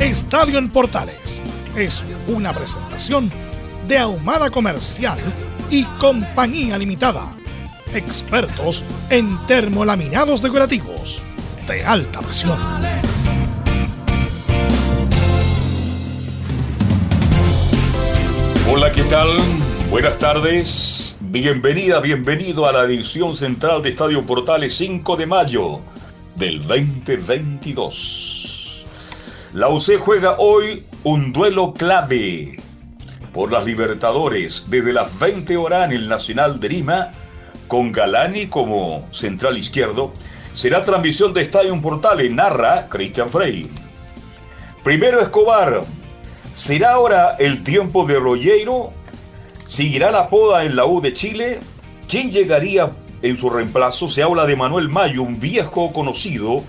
Estadio en Portales es una presentación de Ahumada Comercial y Compañía Limitada. Expertos en termolaminados decorativos de alta presión. Hola, ¿qué tal? Buenas tardes. Bienvenida, bienvenido a la edición central de Estadio Portales 5 de mayo del 2022. La UC juega hoy un duelo clave por las Libertadores desde las 20 horas en el Nacional de Lima, con Galani como central izquierdo. Será transmisión de Estadio Portales, narra Cristian Frey. Primero Escobar. ¿Será ahora el tiempo de Rollero? ¿Seguirá la poda en la U de Chile? ¿Quién llegaría en su reemplazo? Se habla de Manuel Mayo, un viejo conocido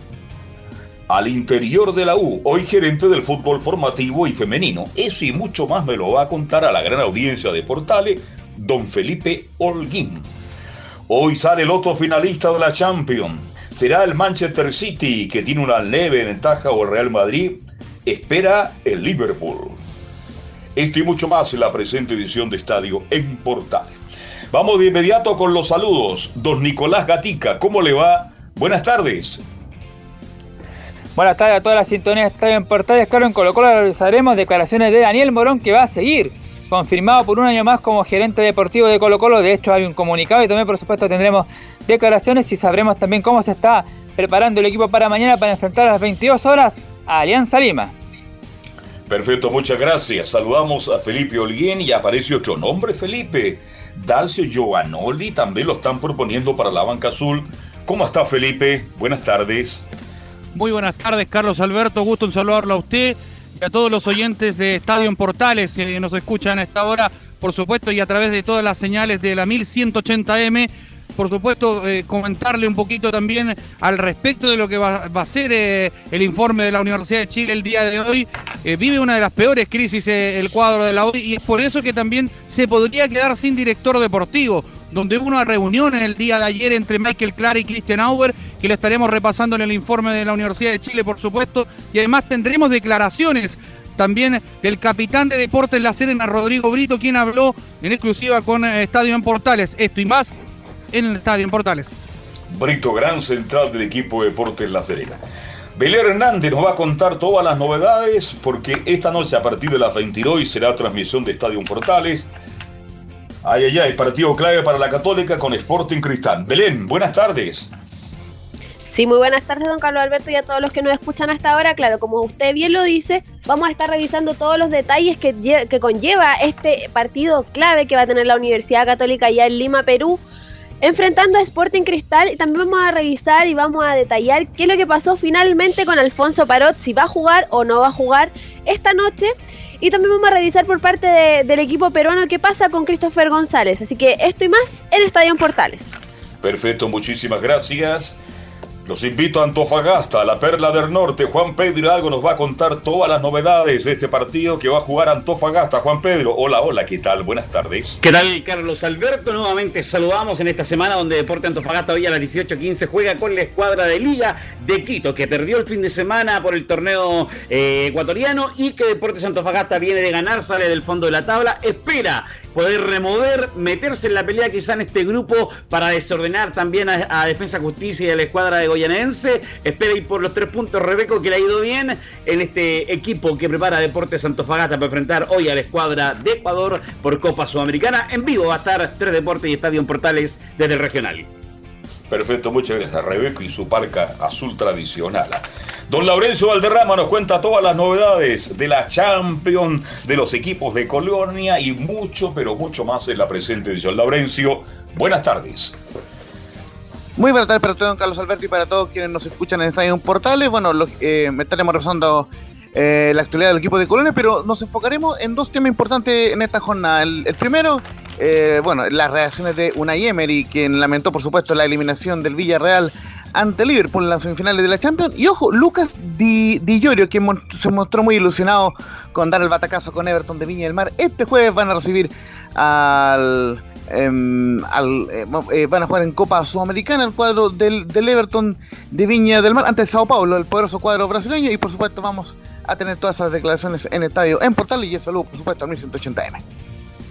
al interior de la U, hoy gerente del fútbol formativo y femenino. Eso y mucho más me lo va a contar a la gran audiencia de Portales, don Felipe Holguín. Hoy sale el otro finalista de la Champions. ¿Será el Manchester City, que tiene una leve ventaja, o el Real Madrid? Espera el Liverpool. Esto y mucho más en la presente edición de Estadio en Portales. Vamos de inmediato con los saludos. Don Nicolás Gatica, ¿cómo le va? Buenas tardes. Buenas tardes a todas las sintonías de en Portales. Claro, en Colo Colo realizaremos declaraciones de Daniel Morón que va a seguir confirmado por un año más como gerente deportivo de Colo Colo. De hecho, hay un comunicado y también, por supuesto, tendremos declaraciones y sabremos también cómo se está preparando el equipo para mañana para enfrentar a las 22 horas a Alianza Lima. Perfecto, muchas gracias. Saludamos a Felipe Holguín y aparece otro nombre, Felipe. Dalcio Giovanoli también lo están proponiendo para la banca azul. ¿Cómo está Felipe? Buenas tardes. Muy buenas tardes, Carlos Alberto. Gusto en saludarlo a usted y a todos los oyentes de Estadio en Portales que nos escuchan a esta hora, por supuesto, y a través de todas las señales de la 1180M. Por supuesto, eh, comentarle un poquito también al respecto de lo que va, a ser eh, el informe de la Universidad de Chile el día de hoy. Eh, vive una de las peores crisis el cuadro de la hoy y es por eso que también se podría quedar sin director deportivo donde hubo una reunión en el día de ayer entre Michael Clara y Christian Auer, que lo estaremos repasando en el informe de la Universidad de Chile, por supuesto, y además tendremos declaraciones también del capitán de Deportes La Serena, Rodrigo Brito, quien habló en exclusiva con eh, Estadio en Portales. Esto y más en el Estadio en Portales. Brito, gran central del equipo de Deportes La Serena. Belén Hernández nos va a contar todas las novedades porque esta noche a partir de las 22 será transmisión de Estadio Portales. Ay, ay, ay, partido clave para la Católica con Sporting Cristal. Belén, buenas tardes. Sí, muy buenas tardes, don Carlos Alberto, y a todos los que nos escuchan hasta ahora. Claro, como usted bien lo dice, vamos a estar revisando todos los detalles que, que conlleva este partido clave que va a tener la Universidad Católica allá en Lima, Perú, enfrentando a Sporting Cristal. Y también vamos a revisar y vamos a detallar qué es lo que pasó finalmente con Alfonso Parot, si va a jugar o no va a jugar esta noche. Y también vamos a revisar por parte del equipo peruano qué pasa con Christopher González. Así que esto y más en Estadio Portales. Perfecto, muchísimas gracias. Los invito a Antofagasta, la Perla del Norte. Juan Pedro Hidalgo nos va a contar todas las novedades de este partido que va a jugar Antofagasta. Juan Pedro, hola, hola, ¿qué tal? Buenas tardes. ¿Qué tal, Carlos Alberto? Nuevamente saludamos en esta semana donde Deporte Antofagasta hoy a las 18.15 juega con la escuadra de Liga de Quito, que perdió el fin de semana por el torneo eh, ecuatoriano y que Deportes Antofagasta viene de ganar, sale del fondo de la tabla, espera poder remover, meterse en la pelea quizá en este grupo para desordenar también a, Defensa Justicia y a la escuadra de Goyanense. Espera ir por los tres puntos, Rebeco, que le ha ido bien en este equipo que prepara Deportes Santofagasta para enfrentar hoy a la escuadra de Ecuador por Copa Sudamericana. En vivo va a estar Tres Deportes y Estadio en Portales desde el regional. Perfecto, muchas gracias. Rebeco y su parca azul tradicional. Don Laurencio Valderrama nos cuenta todas las novedades de la Champions, de los equipos de Colonia y mucho, pero mucho más en la presente Don Laurencio. Buenas tardes. Muy buenas tardes para usted, don Carlos Alberti, y para todos quienes nos escuchan en Estadio Portales. Bueno, eh, me estaremos eh, la actualidad del equipo de Colonia, pero nos enfocaremos en dos temas importantes en esta jornada. el primero eh, bueno, las reacciones de Unai Emery, quien lamentó, por supuesto, la eliminación del Villarreal ante Liverpool en las semifinales de la Champions. Y ojo, Lucas Di, Di Llorio, quien se mostró muy ilusionado con dar el batacazo con Everton de Viña del Mar. Este jueves van a recibir al. Em, eh, eh, van a jugar en Copa Sudamericana el cuadro del, Everton de Viña del Mar ante Sao Paulo, el poderoso cuadro brasileño. Y por supuesto, vamos a tener todas esas declaraciones en estadio en Portal. Y el saludo, por supuesto, al 1180M.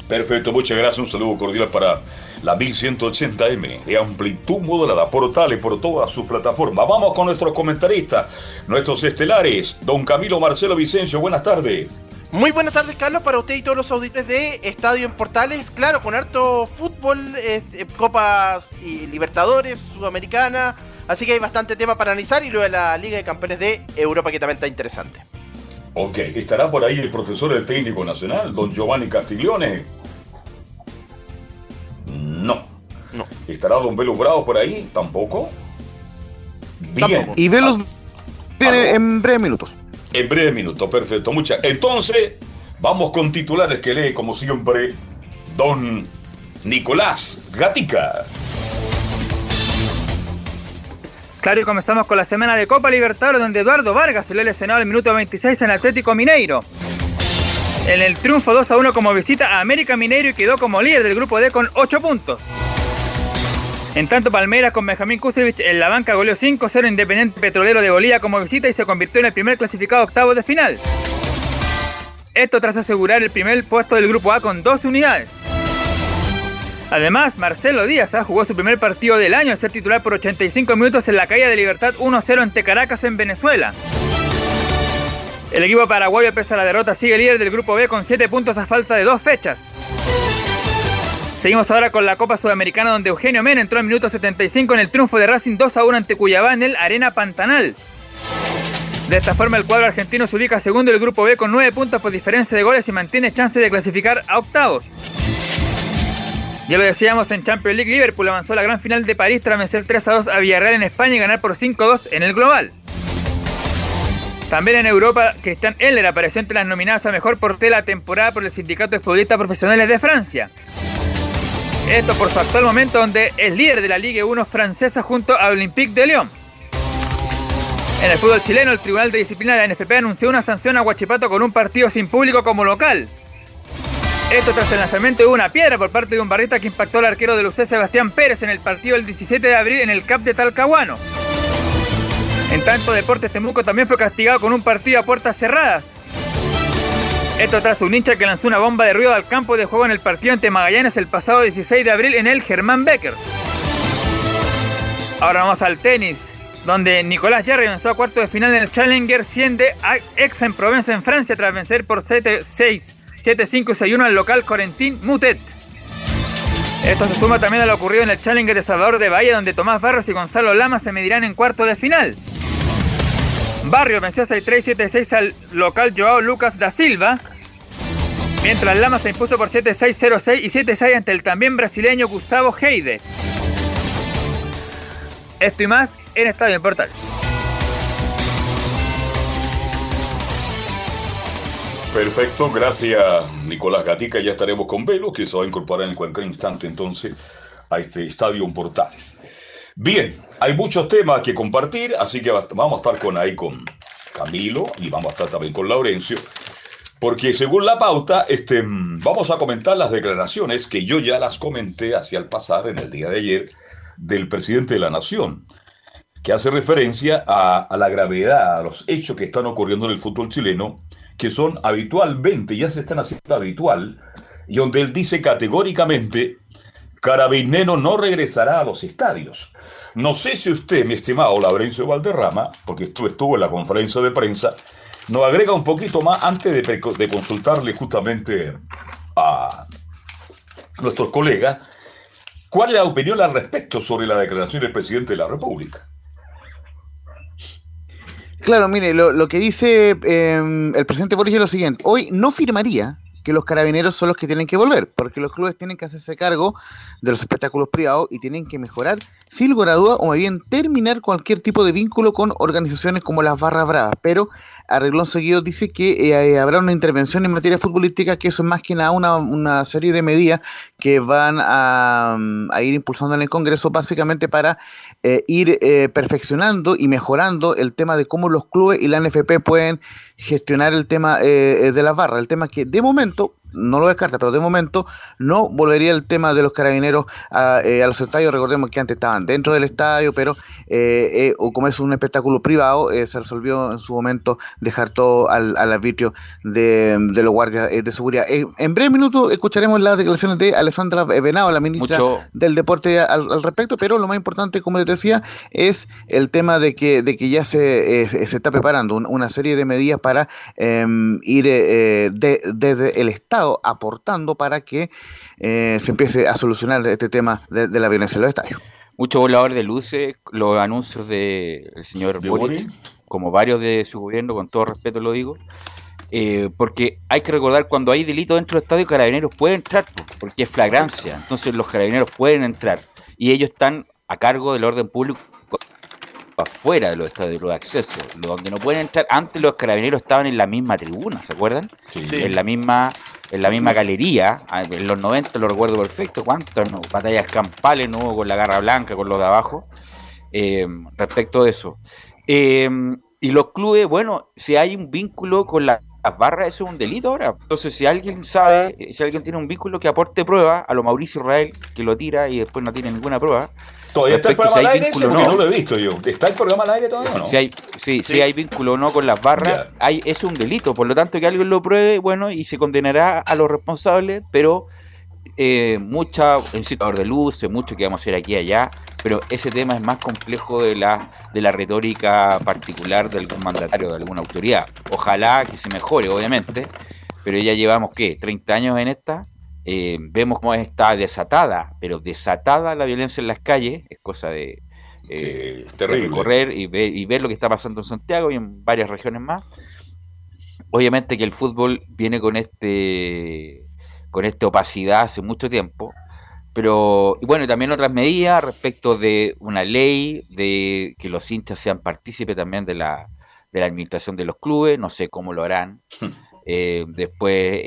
Perfecto, muchas gracias. Un saludo cordial para la 1180M de amplitud modulada, portales por todas sus plataformas. Vamos con nuestros comentaristas, nuestros estelares. Don Camilo Marcelo Vicencio, buenas tardes. Muy buenas tardes, Carlos, para usted y todos los auditores de Estadio en Portales. Claro, con harto fútbol, eh, Copas y Libertadores, Sudamericana. Así que hay bastante tema para analizar y luego la Liga de Campeones de Europa que también está interesante. Ok, ¿estará por ahí el profesor del técnico nacional, don Giovanni Castiglione? No. No. ¿Estará don Velo Bravo por ahí? Tampoco. Bien. Y Velos viene en breves minutos. En breves minutos, perfecto. Muchas. Entonces, vamos con titulares que lee, como siempre, don Nicolás Gatica. Claro, y comenzamos con la semana de Copa Libertadores, donde Eduardo Vargas ha lesionado el minuto 26 en Atlético Mineiro. En el triunfo 2 a 1 como visita a América Mineiro y quedó como líder del grupo D con 8 puntos. En tanto, Palmeiras con Benjamín Kusevich en la banca goleó 5-0 Independiente Petrolero de Bolivia como visita y se convirtió en el primer clasificado octavo de final. Esto tras asegurar el primer puesto del grupo A con 12 unidades. Además, Marcelo Díaz ah, jugó su primer partido del año al ser titular por 85 minutos en la calle de Libertad 1-0 ante Caracas en Venezuela. El equipo paraguayo, pese a la derrota, sigue líder del grupo B con 7 puntos a falta de dos fechas. Seguimos ahora con la Copa Sudamericana donde Eugenio Mena entró en minuto 75 en el triunfo de Racing 2 a 1 ante Cuyabá en el Arena Pantanal. De esta forma el cuadro argentino se ubica segundo del grupo B con 9 puntos por diferencia de goles y mantiene chance de clasificar a octavos. Ya lo decíamos en Champions League, Liverpool avanzó a la gran final de París tras vencer 3 a 2 a Villarreal en España y ganar por 5 a 2 en el global. También en Europa, Cristian Eller apareció entre las nominadas a mejor portero la temporada por el Sindicato de Futbolistas Profesionales de Francia. Esto por su actual momento donde es líder de la Ligue 1 francesa junto a Olympique de Lyon. En el fútbol chileno, el Tribunal de Disciplina de la NFP anunció una sanción a Huachipato con un partido sin público como local. Esto tras el lanzamiento de una piedra por parte de un barrita que impactó al arquero de Lucé Sebastián Pérez en el partido del 17 de abril en el CAP de Talcahuano. En tanto, Deportes Temuco también fue castigado con un partido a puertas cerradas. Esto tras un hincha que lanzó una bomba de ruido al campo de juego en el partido ante Magallanes el pasado 16 de abril en el Germán Becker. Ahora vamos al tenis, donde Nicolás Jarry avanzó a cuarto de final en el Challenger 100 de Aix-en-Provence en Francia tras vencer por 7-6 7-5-6-1 al local Corentín Mutet. Esto se suma también a lo ocurrido en el Challenger de Salvador de Bahía, donde Tomás Barros y Gonzalo Lama se medirán en cuarto de final. Barrio venció 6-3-7-6 al local Joao Lucas da Silva, mientras Lama se impuso por 7-6-0-6 y 7-6 ante el también brasileño Gustavo Heide. Esto y más en Estadio Portal. Perfecto, gracias Nicolás Gatica. Ya estaremos con Velo, que se va a incorporar en cualquier instante entonces a este Estadio Portales. Bien, hay muchos temas que compartir, así que vamos a estar con ahí con Camilo y vamos a estar también con Laurencio. Porque según la pauta, este, vamos a comentar las declaraciones que yo ya las comenté hacia el pasar en el día de ayer del presidente de la Nación, que hace referencia a, a la gravedad, a los hechos que están ocurriendo en el fútbol chileno que son habitualmente, ya se están haciendo habitual, y donde él dice categóricamente, Carabinero no regresará a los estadios. No sé si usted, mi estimado Laurencio Valderrama, porque tú estuvo en la conferencia de prensa, nos agrega un poquito más antes de, de consultarle justamente a nuestros colegas, ¿cuál es la opinión al respecto sobre la declaración del presidente de la República? Claro, mire, lo, que dice em, el presidente Boris es lo siguiente. Hoy no firmaría que los carabineros son los que tienen que volver, porque los clubes tienen que hacerse cargo de los espectáculos privados y tienen que mejorar, sin lugar a duda, o bien terminar cualquier tipo de vínculo con organizaciones como las Barras Bravas. Pero Arreglón Seguido dice que eh, habrá una intervención en materia futbolística, que eso es más que nada una, serie de medidas que van a, ir impulsando en el Congreso, básicamente para eh, ir eh, perfeccionando y mejorando el tema de cómo los clubes y la NFP pueden gestionar el tema de las barras. El tema que de momento no lo descarta, pero de momento no volvería el tema de los carabineros a, eh, los estadios. Recordemos que antes estaban dentro del estadio, pero eh, eh, como es un espectáculo privado, se resolvió en su momento dejar todo al, arbitrio de, los guardias de seguridad. en breve minuto escucharemos las declaraciones de Alessandra Venado, la ministra del Deporte al, respecto, pero lo más importante, como les decía, es el tema de que, de que ya se, se está preparando una serie de medidas para em, ir desde el Estado aportando para que eh, se empiece a solucionar este tema de, la violencia en los estadios. Mucho volador de luces, los anuncios del señor Boric, como varios de su gobierno, con todo respeto lo digo, eh, porque hay que recordar cuando hay delito dentro del estadio, carabineros pueden entrar, porque es flagrancia, entonces los carabineros pueden entrar y ellos están a cargo del orden público afuera de los estadios de acceso, donde no pueden entrar. Antes los carabineros estaban en la misma tribuna, ¿se acuerdan? En la misma en la misma galería, ah, en los 90 lo recuerdo perfecto, cuántas batallas campales no hubo con la garra blanca, con los de abajo, eh, respecto de eso. Eh, y los clubes, bueno, si hay un vínculo con las barras, eso es un delito ahora. Entonces, si alguien sabe, si alguien tiene un vínculo que aporte prueba a lo Mauricio Israel, que lo tira y después no tiene ninguna prueba, ¿Todavía está el programa al aire ese? no. lo he visto yo. ¿Está el programa al aire todavía no? Si hay, sí, sí. hay vínculo o no con las barras, hay, es un delito. Por lo tanto, que alguien lo pruebe, bueno, y se condenará a los responsables, pero eh, mucha, incitador de luz, mucho que vamos a hacer aquí y allá, pero ese tema es más complejo de la, de la retórica particular de algún mandatario, de alguna autoridad. Ojalá que se mejore, obviamente, pero ya llevamos, ¿qué? ¿30 años en esta? Eh, vemos cómo está desatada, pero desatada la violencia en las calles, es cosa de, eh, recorrer y ver, y ver lo que está pasando en Santiago y en varias regiones más. Obviamente que el fútbol viene con este con esta opacidad hace mucho tiempo, pero y bueno, también otras medidas respecto de una ley de que los hinchas sean partícipes también de la, de la administración de los clubes, no sé cómo lo harán. Eh, después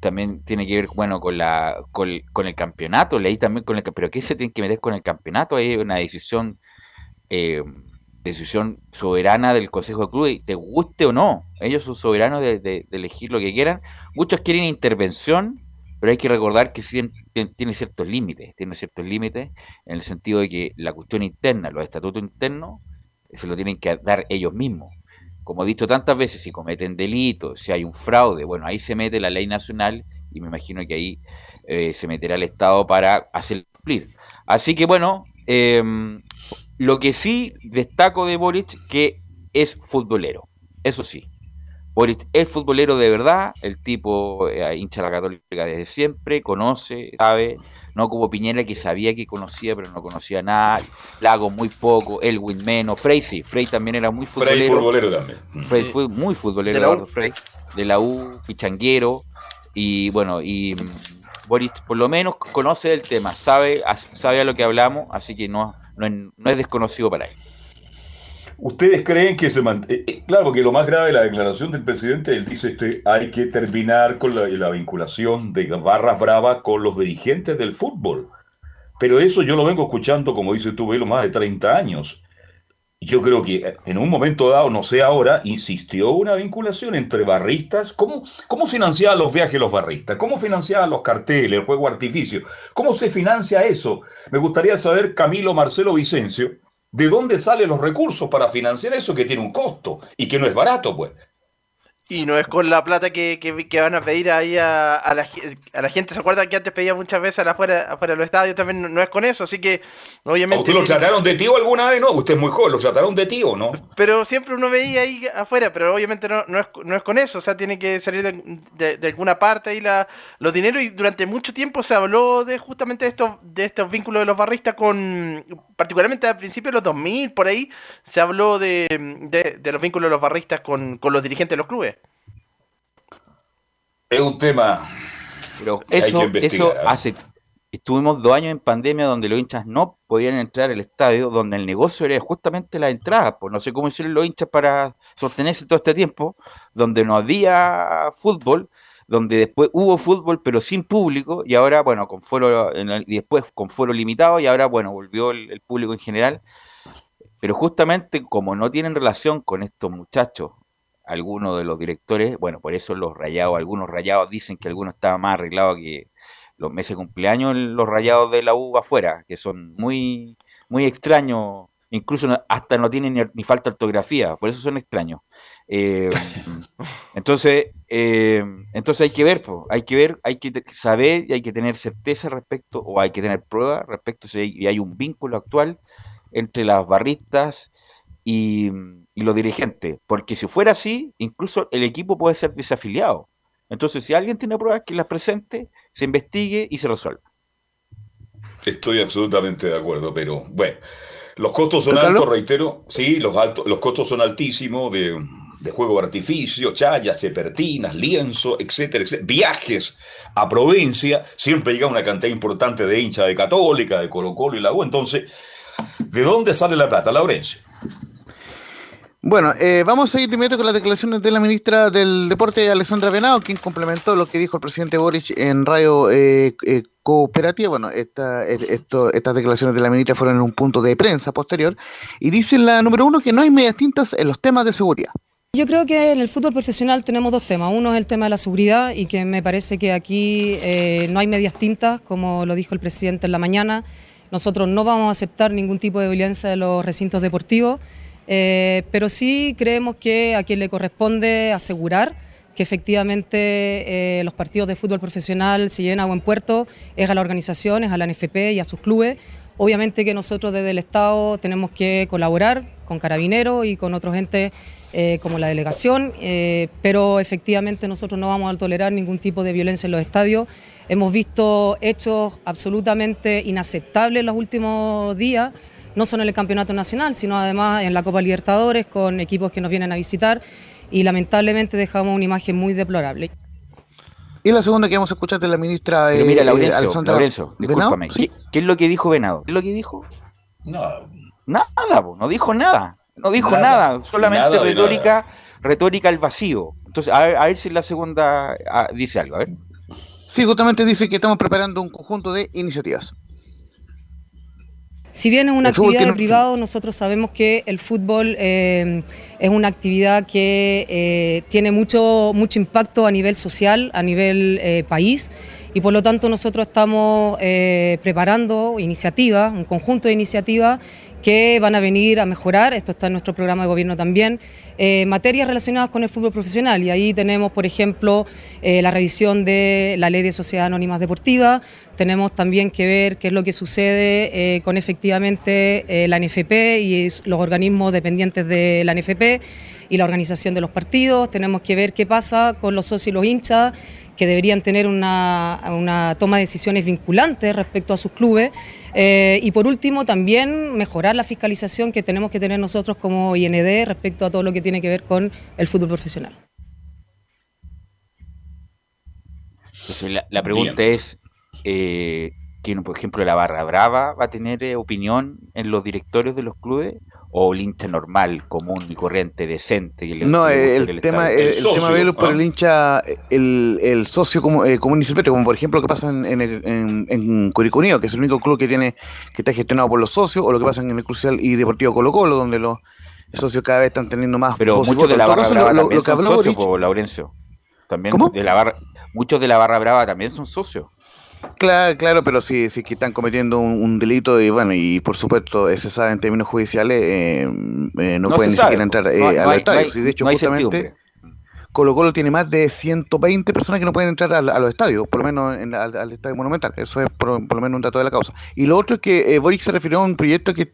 también tiene que ver, bueno, con la con, el campeonato, leí también con el pero ¿qué se tiene que meter con el campeonato? Hay una decisión eh, decisión soberana del Consejo de Clubes, te guste o no, ellos son soberanos de, elegir lo que quieran. Muchos quieren intervención, pero hay que recordar que tiene ciertos límites, tiene ciertos límites en el sentido de que la cuestión interna, los estatutos internos, se lo tienen que dar ellos mismos como he dicho tantas veces, si cometen delitos, si hay un fraude, bueno, ahí se mete la ley nacional y me imagino que ahí eh, se meterá el Estado para hacer cumplir. Así que bueno, em, lo que sí destaco de Boric que es futbolero, eso sí. Boric es futbolero de verdad, el tipo eh, hincha la católica desde siempre, conoce, sabe, no como Piñera que sabía que conocía, pero no conocía nada, Lago muy poco, Elwin menos, Frey sí, Frey también era muy futbolero. Frey futbolero. también. Frey fue muy futbolero, Eduardo Frey, de la U, pichanguero, y bueno, y mm, Boris por lo menos conoce el tema, sabe, sabe a lo que hablamos, así que no, no, es desconocido para él. ¿Ustedes creen que se mantiene? Eh, claro, porque lo más grave de la declaración del presidente, él dice, este, hay que terminar con la, vinculación de barras bravas con los dirigentes del fútbol. Pero eso yo lo vengo escuchando, como dice tú, Velo, más de 30 años. Yo creo que eh, en un momento dado, no sé ahora, insistió una vinculación entre barristas. ¿Cómo, cómo financiaban los viajes los barristas? ¿Cómo financiaban los carteles, el juego artificio? ¿Cómo se financia eso? Me gustaría saber, Camilo Marcelo Vicencio, ¿De dónde salen los recursos para financiar eso que tiene un costo y que no es barato, pues? Y no es con la plata que, que, que van a pedir ahí a, a, la, a la gente. ¿Se acuerda que antes pedía muchas veces afuera, afuera de los estadios? También no, no es con eso, así que obviamente... ¿Usted lo trataron de tío alguna vez? No, usted es muy joven, lo trataron de tío, ¿no? Pero siempre uno veía ahí afuera, pero obviamente no, no, es, no es con eso, o sea, tiene que salir de, de, de alguna parte ahí la, los dineros y durante mucho tiempo se habló de justamente estos, de estos vínculos de los barristas con, particularmente al principio de los 2000, por ahí, se habló de, de, de los vínculos de los barristas con, con los dirigentes de los clubes. Es un tema Pero hay eso, que eso hace. Estuvimos dos años en pandemia donde los hinchas no podían entrar al estadio, donde el negocio era justamente la entrada. Pues no sé cómo hicieron los hinchas para sostenerse todo este tiempo, donde no había fútbol, donde después hubo fútbol pero sin público, y ahora, bueno, con foro, y después con foro limitado, y ahora, bueno, volvió el, el público en general. Pero justamente como no tienen relación con estos muchachos, algunos de los directores, bueno, por eso los rayados, algunos rayados dicen que algunos estaban más arreglados que los meses de cumpleaños los rayados de la U afuera, que son muy, muy extraños, incluso hasta no tienen ni, ni falta ortografía, por eso son extraños. Eh, entonces, eh, entonces hay que ver, po, hay que ver, hay que saber y hay que tener certeza respecto, o hay que tener pruebas respecto si hay, y hay un vínculo actual entre las barristas y, y los dirigentes, porque si fuera así, incluso el equipo puede ser desafiliado. Entonces, si alguien tiene pruebas, que las presente, se investigue y se resuelva. Estoy absolutamente de acuerdo, pero bueno, los costos son altos, reitero. Sí, los, altos, los costos son altísimos de, de juego de artificio, chayas, cepertinas, lienzo, etcétera, etcétera. Viajes a provincia, siempre llega una cantidad importante de hinchas de Católica, de Colo Colo y la U. Entonces, ¿de dónde sale la plata, Laurencio? Bueno, eh, vamos a ir de inmediato con las declaraciones de la ministra del Deporte, Alexandra Venado, quien complementó lo que dijo el presidente Boric en Radio eh, eh, Cooperativa. Bueno, eh, estas declaraciones de la ministra fueron en un punto de prensa posterior. Y dice la número uno que no hay medias tintas en los temas de seguridad. Yo creo que en el fútbol profesional tenemos dos temas. Uno es el tema de la seguridad y que me parece que aquí no hay medias tintas, como lo dijo el presidente en la mañana. Nosotros no vamos a aceptar ningún tipo de violencia en los recintos deportivos, eh, pero sí creemos que a quien le corresponde asegurar que efectivamente eh, los partidos de fútbol profesional se lleven a buen puerto es a las organizaciones, a la NFP y a sus clubes. Obviamente que nosotros desde el Estado tenemos que colaborar con Carabineros y con otros entes eh, como la delegación, pero efectivamente nosotros no vamos a tolerar ningún tipo de violencia en los estadios. Hemos visto hechos absolutamente inaceptables en los últimos días, no solo en el Campeonato Nacional, sino además en la Copa Libertadores con equipos que nos vienen a visitar y lamentablemente dejamos una imagen muy deplorable. Y la segunda que vamos a escuchar de la ministra Pero mira, eh, Laurencio, Alexandra Laurencio, discúlpame, Sí. ¿qué, qué es lo que dijo Venado? ¿Qué es lo que dijo? No, Nada, po, no dijo nada. No dijo Nada, nada, solamente nada retórica, retórica al vacío. Entonces, a ver, a ver si la segunda ah, dice algo, a ver. Sí, justamente dice que estamos preparando un conjunto de iniciativas. Si bien es una El actividad de privado, nosotros sabemos que el fútbol eh, es una actividad que eh, tiene mucho, mucho impacto a nivel social, a nivel eh, país, y por lo tanto nosotros estamos preparando iniciativas, un conjunto de iniciativas que van a venir a mejorar, esto está en nuestro programa de gobierno también, eh, materias relacionadas con el fútbol profesional. Y ahí tenemos, por ejemplo, eh, la revisión de la ley de sociedades anónimas deportivas, tenemos también que ver qué es lo que sucede eh, con efectivamente la NFP y los organismos dependientes de la NFP y la organización de los partidos, tenemos que ver qué pasa con los socios y los hinchas que deberían tener una, una toma de decisiones vinculantes respecto a sus clubes. Eh, y por último, también mejorar la fiscalización que tenemos que tener nosotros como IND respecto a todo lo que tiene que ver con el fútbol profesional. Entonces, la, la pregunta es, eh, ¿quién, por ejemplo, la Barra Brava va a tener eh, opinión en los directorios de los clubes? ¿O el hincha normal, común y corriente, decente? Y No, eh, guste el, tema, el, el tema velo por ¿ah? el hincha, el, el socio como, eh, común y silvestre, como por ejemplo lo que pasa en, en, el- en, en Curicó Unido, que es el único club que tiene que está gestionado por los socios, o lo que pasa en el Crucial y Deportivo Colo Colo, donde los socios cada vez están teniendo más Pero muchos de la Barra caso, Brava lo- lo- también lo que son habló socios, Boric- po, Laurencio. También ¿Cómo? De la barra, muchos de la Barra Brava también son socios. Claro, claro, pero si, si es que están cometiendo un, un delito y bueno, y por supuesto eh, se sabe en términos judiciales, eh, eh, no, No pueden ni sabe, siquiera entrar no eh, hay- al no estadio. no hay- de hecho, no justamente. Colo Colo tiene más de 120 personas que no pueden entrar a, a los estadios, por lo menos en, al, al, Estadio Monumental. Eso es por, por, lo menos un dato de la causa. Y lo otro es que eh, Boric se refirió a un proyecto que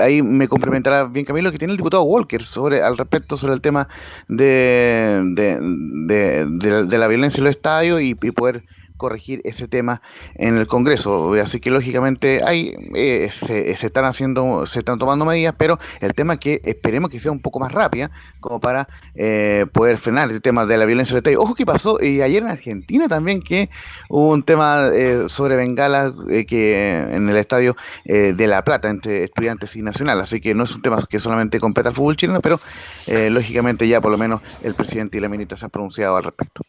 ahí me complementará bien Camilo, que tiene el diputado Walker sobre al respecto sobre el tema de, de, de, de, de la violencia en los estadios y, y poder corregir ese tema en el Congreso. Así que lógicamente hay, eh, se, están haciendo, se están tomando medidas, pero el tema que esperemos que sea un poco más rápida, como para eh, poder frenar el tema de la violencia de Ojo que pasó y ayer en Argentina también que hubo un tema eh, sobre bengalas eh, que en el estadio de La Plata entre estudiantes y nacional. Así que no es un tema que solamente compete al fútbol chileno, pero lógicamente ya por lo menos el presidente y la ministra se han pronunciado al respecto.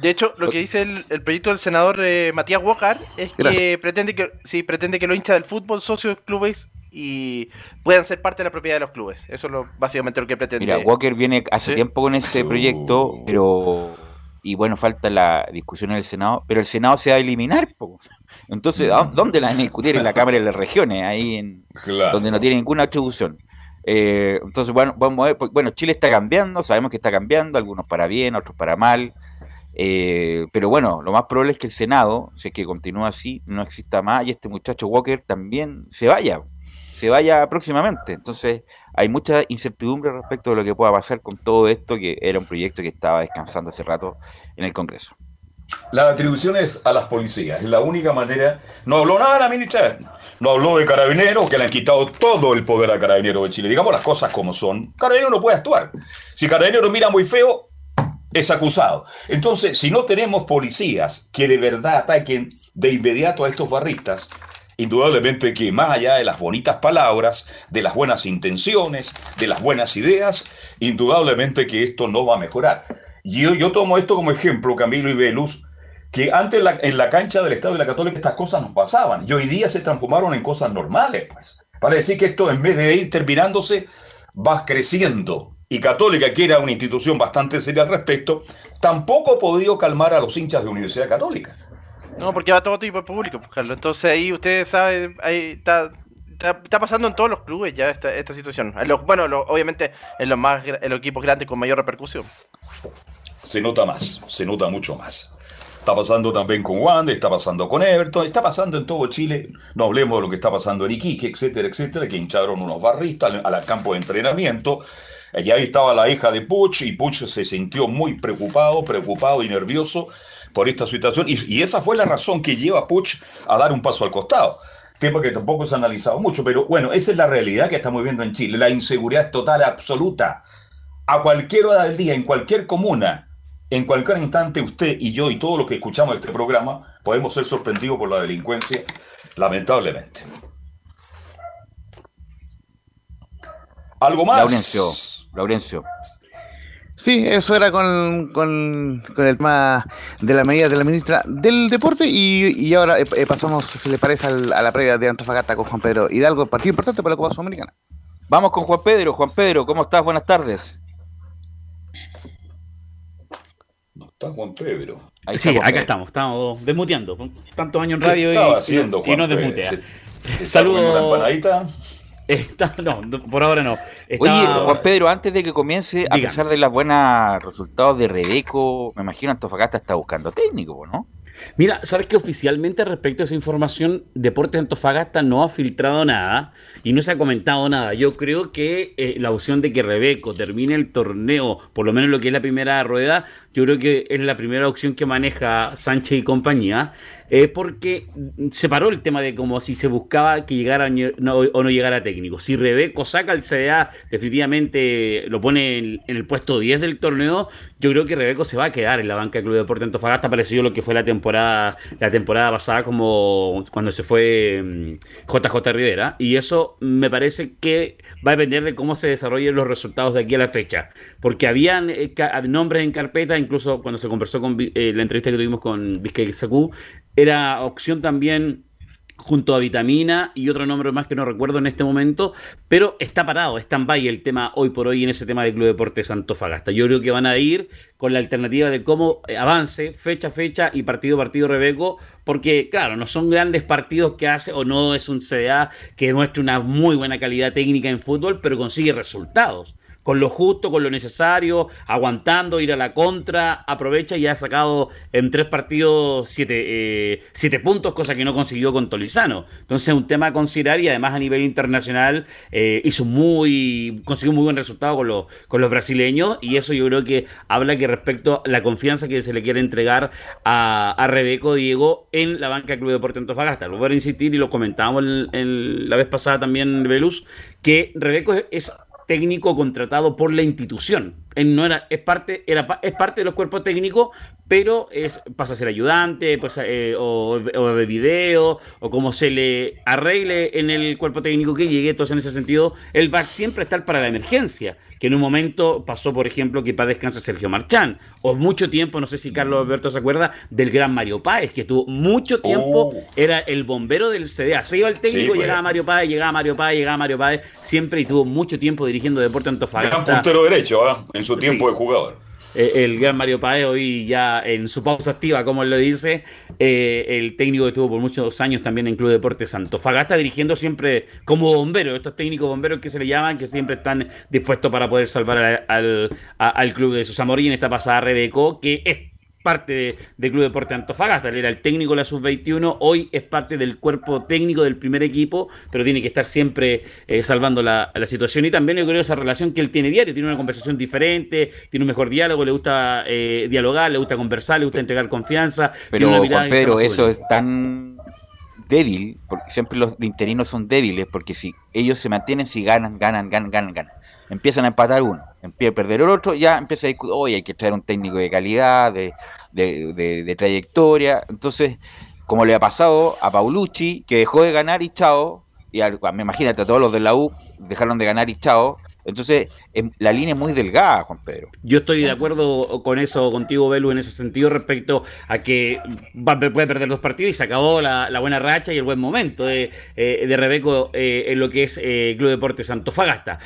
De hecho, lo que dice el, el proyecto del senador eh, Matías Walker es que Gracias. pretende que sí, pretende que los hinchas del fútbol, socios de clubes y puedan ser parte de la propiedad de los clubes. Eso es lo, básicamente lo que pretende. Mira, Walker viene hace ¿Sí? tiempo con ese proyecto, pero y bueno, falta la discusión en el Senado, pero el Senado se va a eliminar. Po. Entonces, ¿dónde la van a discutir? En la Cámara de las Regiones, ahí en, claro. donde no tiene ninguna atribución. Eh, entonces, bueno, vamos a ver, bueno, Chile está cambiando, sabemos que está cambiando, algunos para bien, otros para mal. Eh, pero bueno, lo más probable es que el Senado, si es que continúa así, no exista más y este muchacho Walker también se vaya, se vaya próximamente. Entonces hay mucha incertidumbre respecto de lo que pueda pasar con todo esto, que era un proyecto que estaba descansando hace rato en el Congreso. Las atribuciones a las policías, es la única manera. No habló nada la ministra, no habló de carabineros, que le han quitado todo el poder a carabineros de Chile. Digamos las cosas como son. Carabinero no puede actuar. Si Carabinero mira muy feo, es acusado. Entonces, si no tenemos policías que de verdad ataquen de inmediato a estos barristas, indudablemente que más allá de las bonitas palabras, de las buenas intenciones, de las buenas ideas, indudablemente que esto no va a mejorar. Yo, yo tomo esto como ejemplo, Camilo y Velus, que antes en la, cancha del Estado de la Católica estas cosas nos pasaban y hoy día se transformaron en cosas normales. Pues. Para decir que esto en vez de ir terminándose, va creciendo y Católica, que era una institución bastante seria al respecto, tampoco ha podido calmar a los hinchas de Universidad Católica. No, porque va todo tipo de público, pues, Carlos. Entonces ahí ustedes saben, ahí está, está, está, pasando en todos los clubes ya esta, esta situación. Los, bueno, obviamente en los, más, en los equipos grandes con mayor repercusión. Se nota más, se nota mucho más. Está pasando también con Wander, está pasando con Everton, está pasando en todo Chile. No hablemos de lo que está pasando en Iquique, etcétera, etcétera, que hincharon unos barristas al, al campo de entrenamiento. Y ahí estaba la hija de Puch y Puch se sintió muy preocupado, preocupado y nervioso por esta situación. Y, y, esa fue la razón que lleva a Puch a dar un paso al costado. Tema que tampoco se ha analizado mucho, pero bueno, esa es la realidad que estamos viendo en Chile. La inseguridad es total, absoluta. A cualquier hora del día, en cualquier comuna, en cualquier instante, usted y yo y todos los que escuchamos este programa podemos ser sorprendidos por la delincuencia, lamentablemente. ¿Algo más? Laurencio. Laurencio. Sí, eso era con, con, con, el tema de la medida de la ministra del Deporte y, y ahora eh, pasamos, si le parece, al, a la previa de Antofagasta con Juan Pedro Hidalgo, partido importante para la Copa Sudamericana. Vamos con Juan Pedro. Juan Pedro, ¿cómo estás? Buenas tardes. No está Juan Pedro. Ahí sí, acá Pedro. estamos, estamos desmuteando. Tantos años en radio ¿Qué y, haciendo, y, y no desmutea. Saludos. Está, no, por ahora no. Oye, Juan Pedro, antes de que comience, a pesar de los buenos resultados de Rebeco, me imagino Antofagasta está buscando técnico, ¿no? Mira, sabes que oficialmente respecto a esa información, Deportes Antofagasta no ha filtrado nada y no se ha comentado nada. Yo creo que eh, la opción de que Rebeco termine el torneo, por lo menos lo que es la primera rueda, yo creo que es la primera opción que maneja Sánchez y compañía. Eh, porque se paró el tema de como si se buscaba que llegara o no llegara técnico. Si Rebeco saca el CDA, definitivamente lo pone en, el puesto 10 del torneo, yo creo que Rebeco se va a quedar en la banca del Club Deporte Antofagasta, parecido a lo que fue la temporada, la temporada pasada, como cuando se fue JJ mm, Rivera. Y eso me parece que va a depender de cómo se desarrollen los resultados de aquí a la fecha. Porque habían eh, nombres en carpeta, incluso cuando se conversó con eh, la entrevista que tuvimos con Vizquel Sacú, era opción también junto a Vitamina y otro nombre más que no recuerdo en este momento, pero está parado, está en by el tema hoy por hoy en ese tema del Club Deportes Antofagasta. Yo creo que van a ir con la alternativa de cómo avance fecha a fecha y partido a partido Rebeco, porque claro, no son grandes partidos que hace o no es un CDA que demuestre una muy buena calidad técnica en fútbol, pero consigue resultados con lo justo, con lo necesario, aguantando, ir a la contra, aprovecha y ha sacado en tres partidos siete, eh, siete puntos, cosa que no consiguió con Tolizano. Entonces es un tema a considerar y además a nivel internacional eh, hizo muy, consiguió un muy buen resultado con los, con los brasileños y eso yo creo que habla que respecto a la confianza que se le quiere entregar a, a Rebeco Diego en la banca Club Deporte Antofagasta. Lo voy a insistir y lo comentábamos en, la vez pasada también, Velus, que Rebeco es técnico contratado por la institución. Él no era, es parte, era, es parte de los cuerpos técnicos, pero es, pasa a ser ayudante, pues, eh, o, de video, o como se le arregle en el cuerpo técnico que llegue. Entonces, en ese sentido, él va siempre a estar para la emergencia que en un momento pasó, por ejemplo, que para descansar Sergio Marchán, o mucho tiempo, no sé si Carlos Alberto se acuerda, del gran Mario Páez, que tuvo mucho tiempo, oh. era el bombero del CDA. Se iba el técnico, pues. llegaba Mario Páez, llegaba Mario Páez, llegaba Mario Páez, siempre y tuvo mucho tiempo dirigiendo Deporte Antofagasta. Gran puntero derecho, ¿ah? En su tiempo de jugador. Eh, el gran Mario Paez hoy ya en su pausa activa, como él lo dice, eh, el técnico que estuvo por muchos años también en Club Deportes Fagasta dirigiendo siempre como bombero, estos técnicos bomberos que se le llaman, que siempre están dispuestos para poder salvar al, al, club de sus amores y en esta pasada Rebeco, que es parte del Club Deporte Antofagasta, él era el técnico de la sub-21, hoy es parte del cuerpo técnico del primer equipo, pero tiene que estar siempre eh, salvando la, situación. Y también yo creo esa relación que él tiene diario, tiene una conversación diferente, tiene un mejor diálogo, le gusta eh, dialogar, le gusta conversar, le gusta entregar confianza. Pero Juan Pedro, eso es tan débil, porque siempre los interinos son débiles, porque si ellos se mantienen, si ganan, ganan, ganan, ganan, ganan empiezan a empatar uno, empieza a perder el otro, ya empieza a discutir, oye, hay que traer un técnico de calidad, de, de, trayectoria. Entonces, como le ha pasado a Paulucci, que dejó de ganar y chao, y me imagínate, a todos los de la U dejaron de ganar y chao, entonces, em, la línea es muy delgada, Juan Pedro. Yo estoy de acuerdo con eso contigo, Belu, en ese sentido, respecto a que puede perder dos partidos y se acabó la, buena racha y el buen momento de, eh, de Rebeco eh, en lo que es eh, Club Deportes Antofagasta.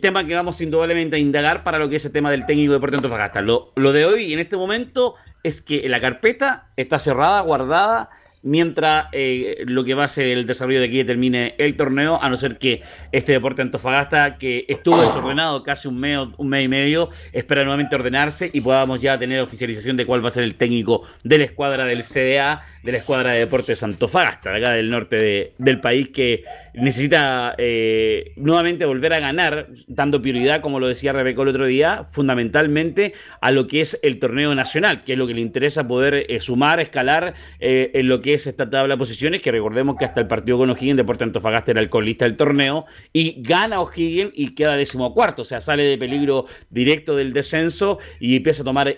tema que vamos indudablemente a indagar para lo que es el tema del técnico de Deportes Antofagasta. Lo, lo de hoy, en este momento, es que la carpeta está cerrada, guardada mientras eh, lo que va a ser el desarrollo de aquí termine el torneo, a no ser que este deporte Antofagasta, que estuvo desordenado casi un mes, un mes y medio, espera nuevamente ordenarse y podamos ya tener oficialización de cuál va a ser el técnico de la escuadra del CDA de la escuadra de deportes Antofagasta, de acá del norte del país, que necesita eh, nuevamente volver a ganar, dando prioridad, como lo decía Rebeco el otro día, fundamentalmente a lo que es el torneo nacional, que es lo que le interesa poder eh, sumar, escalar eh, en lo que es esta tabla de posiciones, que recordemos que hasta el partido con O'Higgins, Deporte Antofagasta era el colista del torneo, y gana O'Higgins y queda decimocuarto, o sea, sale de peligro directo del descenso y empieza a tomar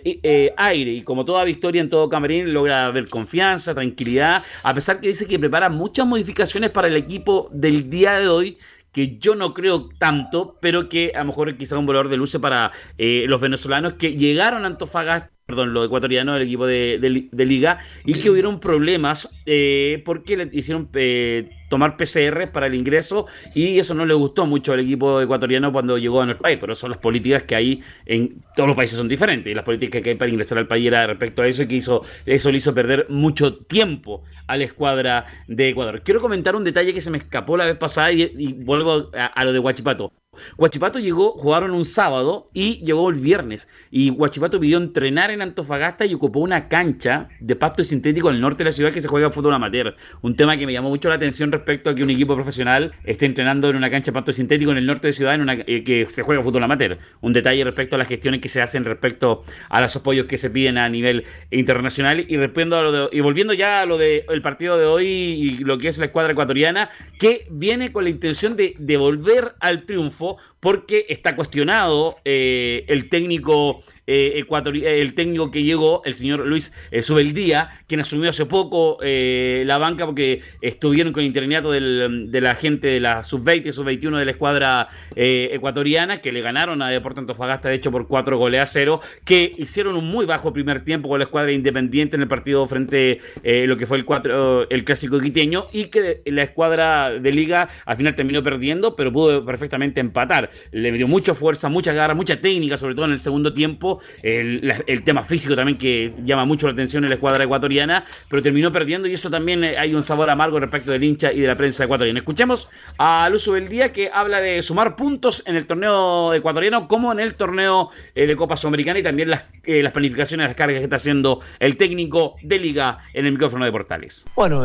aire, y como toda victoria en todo Camerín, logra ver confianza, tranquilidad, a pesar que dice que prepara muchas modificaciones para el equipo del día de hoy, que yo no creo tanto, pero que a lo mejor quizá un valor de luce para eh, los venezolanos que llegaron a Antofagasta perdón, los ecuatorianos del equipo de, liga, y que hubieron problemas eh, porque le hicieron eh, tomar PCR para el ingreso y eso no le gustó mucho al equipo ecuatoriano cuando llegó a nuestro país, pero son las políticas que hay en todos los países son diferentes y las políticas que hay para ingresar al país era respecto a eso y que hizo, eso le hizo perder mucho tiempo a la escuadra de Ecuador. Quiero comentar un detalle que se me escapó la vez pasada y, vuelvo a, lo de Huachipato. Huachipato llegó, jugaron un sábado y llegó el viernes. Y Huachipato pidió entrenar en Antofagasta y ocupó una cancha de pasto sintético en el norte de la ciudad que se juega fútbol amateur. Un tema que me llamó mucho la atención respecto a que un equipo profesional esté entrenando en una cancha de pasto sintético en el norte de la ciudad en una, eh, que se juega fútbol amateur. Un detalle respecto a las gestiones que se hacen respecto a los apoyos que se piden a nivel internacional. Y, y volviendo ya a lo del partido de hoy y lo que es la escuadra ecuatoriana, que viene con la intención de devolver al triunfo level porque está cuestionado eh, el técnico eh, el técnico que llegó, el señor Luis eh, Subeldía, quien asumió hace poco eh, la banca porque estuvieron con el interinato de la gente de la sub-20 sub-21 de la escuadra ecuatoriana, que le ganaron a Deportes Antofagasta, de hecho, por cuatro goles a cero, que hicieron un muy bajo primer tiempo con la escuadra independiente en el partido frente a lo que fue el, cuatro, el clásico quiteño, y que la escuadra de liga al final terminó perdiendo, pero pudo perfectamente empatar. Le metió mucha fuerza, mucha garra, mucha técnica, sobre todo en el segundo tiempo. El, tema físico también que llama mucho la atención en la escuadra ecuatoriana, pero terminó perdiendo y eso también eh, hay un sabor amargo respecto del hincha y de la prensa ecuatoriana. Escuchemos a Lucio del Día que habla de sumar puntos en el torneo ecuatoriano como en el torneo eh, de Copa Sudamericana y también las, eh, las planificaciones, las cargas que está haciendo el técnico de liga en el micrófono de Portales. Bueno,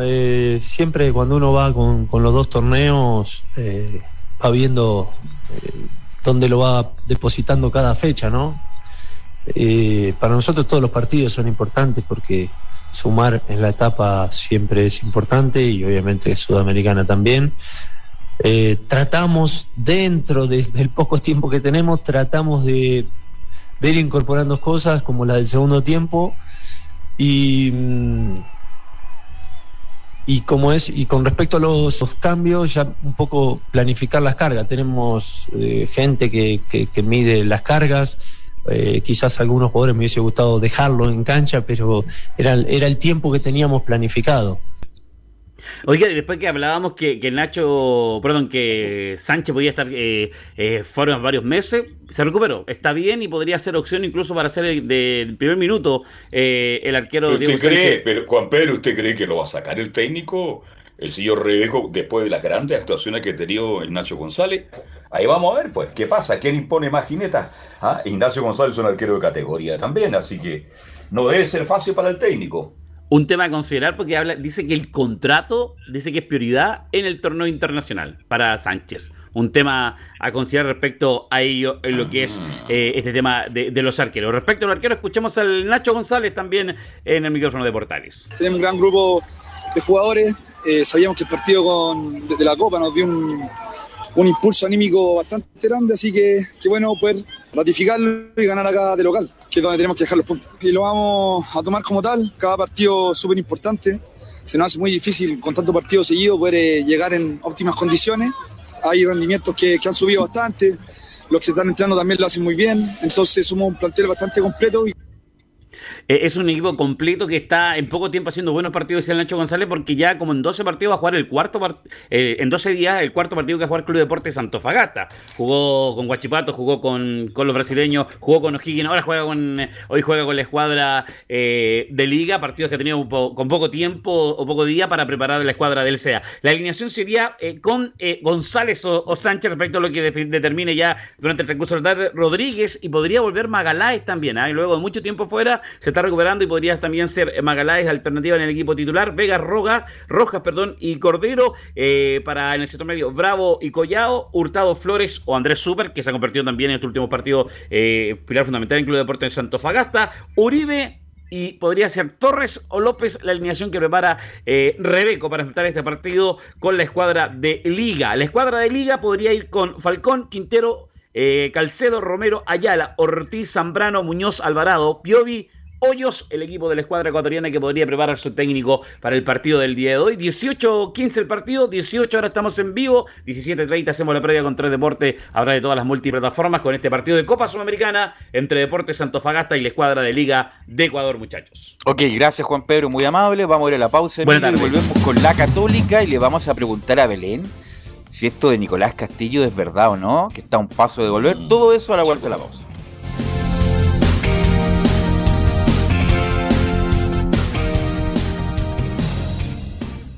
siempre cuando uno va con, los dos torneos va viendo dónde lo va depositando cada fecha, ¿no? Eh, para nosotros todos los partidos son importantes porque sumar en la etapa siempre es importante y obviamente Sudamericana también. Eh, tratamos dentro del poco tiempo que tenemos, tratamos de, ir incorporando cosas como la del segundo tiempo y, mm, y como es y con respecto a los, cambios ya un poco planificar las cargas. Tenemos eh, gente que, que mide las cargas eh, quizás algunos jugadores me hubiese gustado dejarlo en cancha, pero era, era el tiempo que teníamos planificado. Oiga, después que hablábamos que, que Nacho, perdón, que Sánchez podía estar eh, eh, fuera varios meses, se recuperó, está bien y podría ser opción incluso para ser el, del primer minuto eh, el arquero. ¿Usted cree, pero Juan Pedro, usted cree que lo va a sacar el técnico, el señor Rebeco, después de las grandes actuaciones que ha tenido el Nacho González? Ahí vamos a ver, pues, qué pasa, quién impone más jinetas. ¿Ah? Ignacio González es un arquero de categoría también, así que no debe ser fácil para el técnico. Un tema a considerar porque habla, dice que el contrato dice que es prioridad en el torneo internacional para Sánchez. Un tema a considerar respecto a ello en lo que es eh, este tema de, los arqueros. Respecto al arquero, escuchemos al Nacho González también en el micrófono de Portales. Tenemos un gran grupo de jugadores. Eh, sabíamos que el partido con, de, la Copa nos dio un, un impulso anímico bastante grande, así que, qué bueno poder ratificarlo y ganar acá de local, que es donde tenemos que dejar los puntos. Y lo vamos a tomar como tal, cada partido súper importante. Se nos hace muy difícil con tanto partido seguido poder eh, llegar en óptimas condiciones. Hay rendimientos que, que han subido bastante, los que están entrando también lo hacen muy bien, entonces somos un plantel bastante completo. Y eh, es un equipo completo que está en poco tiempo haciendo buenos partidos, decía Nacho González, porque ya como en 12 partidos va a jugar el cuarto eh, en 12 días el cuarto partido que va a jugar Club Deportes Santofagasta. Jugó con Guachipato, jugó con, con los brasileños, jugó con O'Higgins, ahora juega con, hoy juega con la escuadra eh, de liga, partidos que ha tenido con poco tiempo o poco día para preparar la escuadra del SEA. La alineación sería con González o, Sánchez respecto a lo que determine ya durante el recurso de tarde, Rodríguez y podría volver Magaláes también. ¿ah? luego de mucho tiempo fuera se está recuperando y podría también ser Magaláes alternativa en el equipo titular, Vega Roga, Rojas perdón, y Cordero eh, para en el sector medio. Bravo y Collao, Hurtado Flores o Andrés Super, que se ha convertido también en este último partido eh, pilar fundamental en Club Deportes de Santofagasta, Uribe y podría ser Torres o López la alineación que prepara eh, Rebeco para enfrentar este partido con la escuadra de Liga. La escuadra de Liga podría ir con Falcón, Quintero, Calcedo, Romero, Ayala, Ortiz, Zambrano, Muñoz, Alvarado, Piovi, Hoyos, el equipo de la escuadra ecuatoriana que podría preparar su técnico para el partido del día de hoy. 18-15 el partido, 18 ahora estamos en vivo, 17-30 hacemos la previa con Tres Deportes, habrá de todas las multiplataformas con este partido de Copa Sudamericana entre Deportes Santofagasta y la escuadra de Liga de Ecuador, muchachos. Ok, gracias Juan Pedro, muy amable. Vamos a ir a la pausa y volvemos con la Católica y le vamos a preguntar a Belén si esto de Nicolás Castillo es verdad o no, que está a un paso de volver. Mm. Todo eso a la vuelta de la pausa.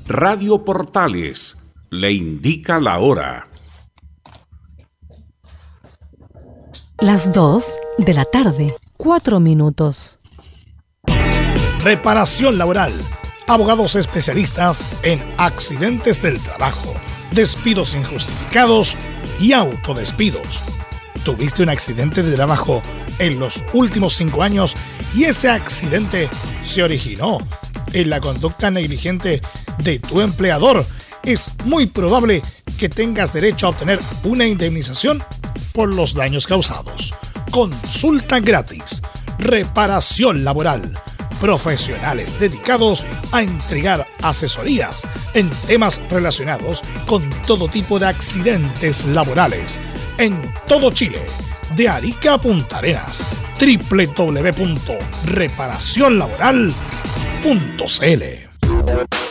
Radio Portales le indica la hora. Las 2 de la tarde, 4 minutos. Reparación laboral. Abogados especialistas en accidentes del trabajo, despidos injustificados y autodespidos. ¿Tuviste un accidente de trabajo en los últimos 5 años y ese accidente se originó en la conducta negligente de tu empleador, es muy probable que tengas derecho a obtener una indemnización por los daños causados. Consulta gratis. Reparación laboral. Profesionales dedicados a entregar asesorías en temas relacionados con todo tipo de accidentes laborales en todo Chile, de Arica a Punta Arenas. www.reparacionlaboral.cl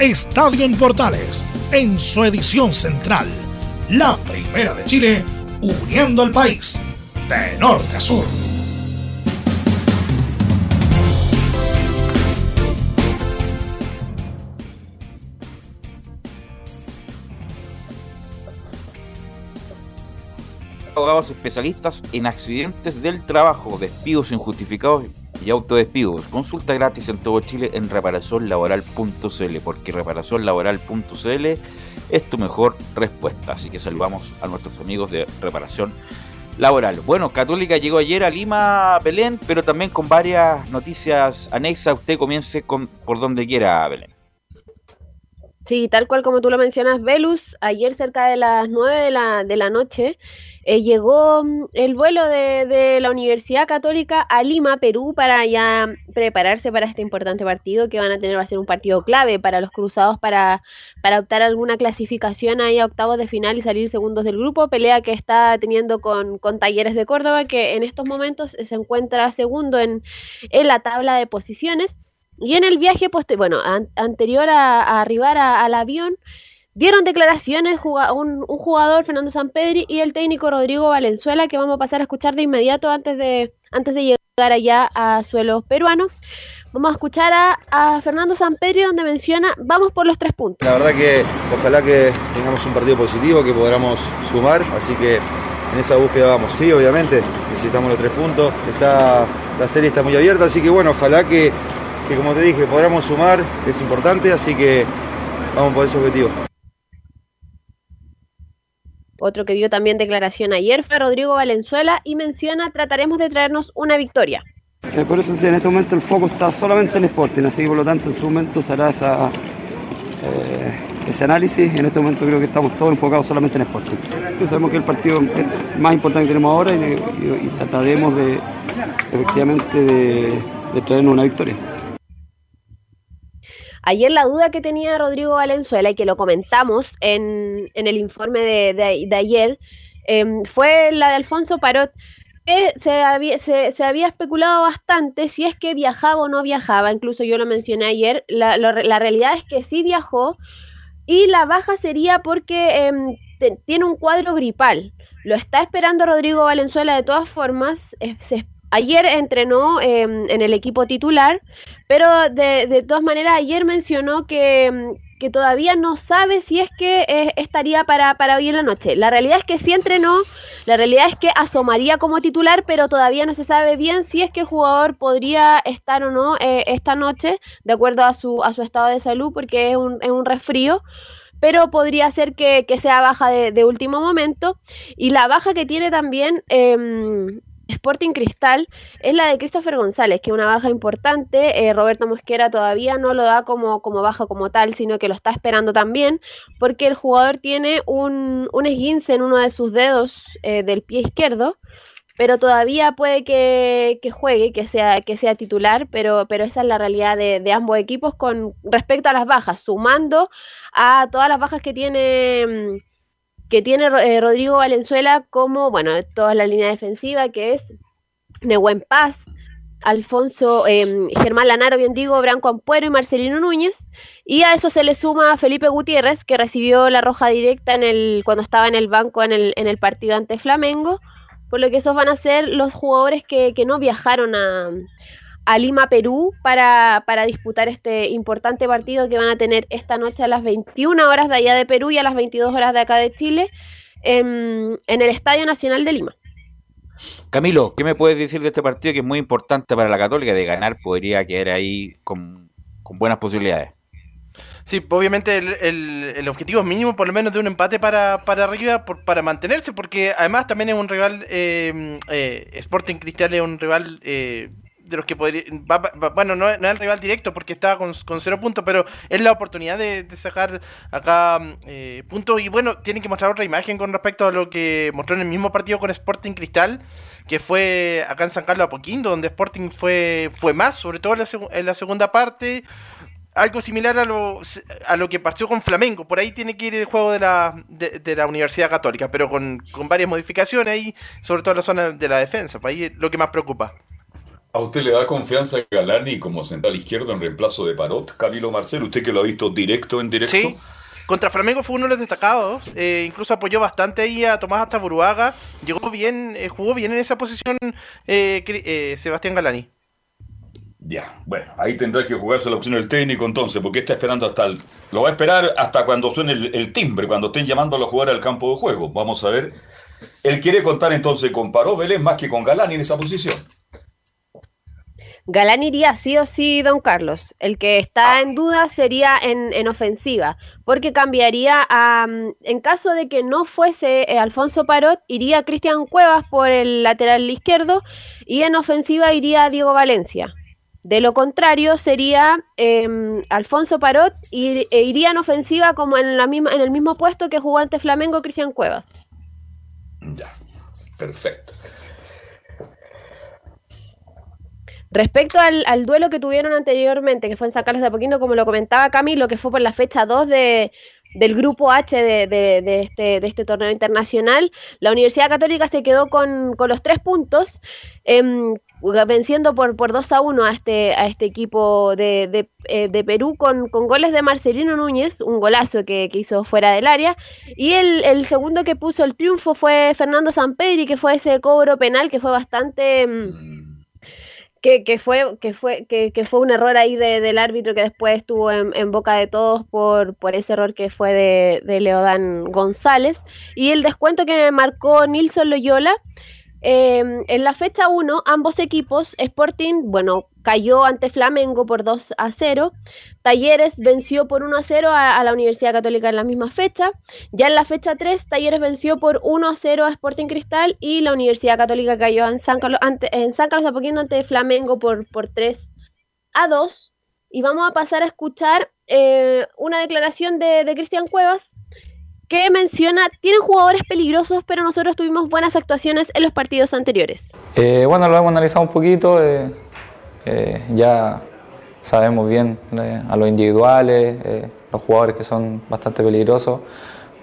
Estadio en Portales en su edición central. La primera de Chile, uniendo al país de norte a sur. Abogados especialistas en accidentes del trabajo, despidos injustificados y autodespidos. Consulta gratis en todo Chile en reparacionlaboral.cl, porque reparacionlaboral.cl es tu mejor respuesta. Así que saludamos a nuestros amigos de Reparación Laboral. Bueno, Católica llegó ayer a Lima, Belén, pero también con varias noticias anexas. Usted comience con, por donde quiera, Belén. Sí, tal cual como tú lo mencionas, Velus, ayer cerca de las 9 de la, de la noche eh, llegó mm, el vuelo de, de, la Universidad Católica a Lima, Perú, para ya prepararse para este importante partido que van a tener, va a ser un partido clave para los cruzados para, para optar alguna clasificación ahí a octavos de final y salir segundos del grupo, pelea que está teniendo con, con Talleres de Córdoba, que en estos momentos se encuentra segundo en, en la tabla de posiciones. Y en el viaje, pues, bueno, an anterior a, a arribar a, al avión, dieron declaraciones un, jugador, Fernando Sampedri, y el técnico Rodrigo Valenzuela, que vamos a pasar a escuchar de inmediato antes de, antes de llegar allá a suelos peruanos. Vamos a escuchar a, a Fernando Sampedri, donde menciona, vamos por los tres puntos. La verdad que ojalá que tengamos un partido positivo, que podamos sumar, así que en esa búsqueda vamos. Sí, obviamente, necesitamos los tres puntos, está, la serie está muy abierta, así que bueno, ojalá que que como te dije, podamos sumar, es importante, así que vamos por ese objetivo. Otro que dio también declaración ayer fue Rodrigo Valenzuela y menciona trataremos de traernos una victoria. Eh, por eso en este momento el foco está solamente en Sporting, así que por lo tanto en su momento se hará esa, eh, ese análisis. En este momento creo que estamos todos enfocados solamente en Sporting. Sí, sabemos que el partido más importante que tenemos ahora y, trataremos de efectivamente de traernos una victoria. Ayer la duda que tenía Rodrigo Valenzuela y que lo comentamos en, en el informe de, de, ayer eh, fue la de Alfonso Parot. Que se, había, se, se, había especulado bastante si es que viajaba o no viajaba, incluso yo lo mencioné ayer, la, la realidad es que sí viajó y la baja sería porque te, tiene un cuadro gripal. Lo está esperando Rodrigo Valenzuela de todas formas, eh, se, ayer entrenó eh, en el equipo titular, pero de, de, todas maneras ayer mencionó que, que, todavía no sabe si es que estaría para, para hoy en la noche. La realidad es que sí entrenó, la realidad es que asomaría como titular, pero todavía no se sabe bien si es que el jugador podría estar o no eh, esta noche, de acuerdo a su, a su estado de salud, porque es un, es un resfrío pero podría ser que, que sea baja de, de, último momento. Y la baja que tiene también eh, Sporting Cristal es la de Christopher González, que es una baja importante. Eh, Roberto Mosquera todavía no lo da como, como baja como tal, sino que lo está esperando también, porque el jugador tiene un, un esguince en uno de sus dedos eh, del pie izquierdo, pero todavía puede que, que, juegue, que sea, que sea titular, pero, pero esa es la realidad de, de ambos equipos con respecto a las bajas, sumando a todas las bajas que tiene que tiene eh, Rodrigo Valenzuela como, bueno, toda la línea defensiva, que es Nehuen Paz, Alfonso, eh, Germán Lanaro, bien digo, Branco Ampuero y Marcelino Núñez. Y a eso se le suma Felipe Gutiérrez, que recibió la roja directa en el, cuando estaba en el banco en el, en el partido ante Flamengo. Por lo que esos van a ser los jugadores que, que no viajaron a, a Lima, Perú, para, para, disputar este importante partido que van a tener esta noche a las 21 horas de allá de Perú y a las 22 horas de acá de Chile en, en el Estadio Nacional de Lima. Camilo, ¿qué me puedes decir de este partido que es muy importante para la Católica? De ganar podría quedar ahí con, con buenas posibilidades. Sí, obviamente el, el, el, objetivo es mínimo, por lo menos de un empate para, para arriba, por, para mantenerse, porque además también es un rival, eh, eh, Sporting Cristal es un rival eh, de los que podría. Va, bueno, no, es el rival directo porque está con, cero puntos, pero es la oportunidad de, sacar acá eh, puntos. Y bueno, tienen que mostrar otra imagen con respecto a lo que mostró en el mismo partido con Sporting Cristal, que fue acá en San Carlos Apoquindo, donde Sporting fue, fue más, sobre todo en la, en la segunda parte. Algo similar a lo, a lo que partió con Flamengo. Por ahí tiene que ir el juego de la, de, la Universidad Católica, pero con, con varias modificaciones ahí, sobre todo en la zona de la defensa. Por ahí es lo que más preocupa. ¿A usted le da confianza a Galani como central izquierdo en reemplazo de Parot, Camilo Marcelo? ¿Usted que lo ha visto directo en directo? Sí. Contra Flamengo fue uno de los destacados. Eh, incluso apoyó bastante ahí a Tomás hasta Buruaga. Llegó bien, eh, jugó bien en esa posición eh, Sebastián Galani. Ya, bueno, ahí tendrá que jugarse la opción del técnico entonces, porque está esperando hasta el... Lo va a esperar hasta cuando suene el, el timbre, cuando estén llamando a los jugadores al campo de juego. Vamos a ver. Él quiere contar entonces con Paró Vélez más que con Galani en esa posición. Galán iría sí o sí, don Carlos. El que está en duda sería en, en ofensiva, porque cambiaría a, en caso de que no fuese eh, Alfonso Parot, iría Cristian Cuevas por el lateral izquierdo y en ofensiva iría Diego Valencia. De lo contrario, sería eh, Alfonso Parot y e iría en ofensiva como en, la misma, en el mismo puesto que jugó ante Flamengo Cristian Cuevas. Ya, perfecto. Respecto al, duelo que tuvieron anteriormente, que fue en San Carlos de Apoquindo, como lo comentaba Camilo, que fue por la fecha 2 de, del grupo H de, de, este, de este torneo internacional, la Universidad Católica se quedó con, con los tres puntos, eh, venciendo por, por 2 a 1 a este, a este equipo de, de, eh, de Perú con, con, goles de Marcelino Núñez, un golazo que, que hizo fuera del área, y el, el, segundo que puso el triunfo fue Fernando Sampedri, que fue ese cobro penal que fue bastante... Que, que, fue, que, fue, que, que, fue un error ahí de, del árbitro que después estuvo en, en, boca de todos por, por ese error que fue de, de Leodán González. Y el descuento que marcó Nilson Loyola. Eh, en la fecha 1, ambos equipos, Sporting, bueno, cayó ante Flamengo por 2 a 0. Talleres venció por 1 a 0 a, a, la Universidad Católica en la misma fecha. Ya en la fecha 3, Talleres venció por 1 a 0 a Sporting Cristal y la Universidad Católica cayó en San Carlos, ante, en San Carlos Apoquindo ante Flamengo por, por 3 a 2. Y vamos a pasar a escuchar eh, una declaración de, de Cristian Cuevas que menciona, tienen jugadores peligrosos, pero nosotros tuvimos buenas actuaciones en los partidos anteriores. Eh, bueno, lo hemos analizado un poquito, eh, eh, ya sabemos bien a los individuales, los jugadores que son bastante peligrosos,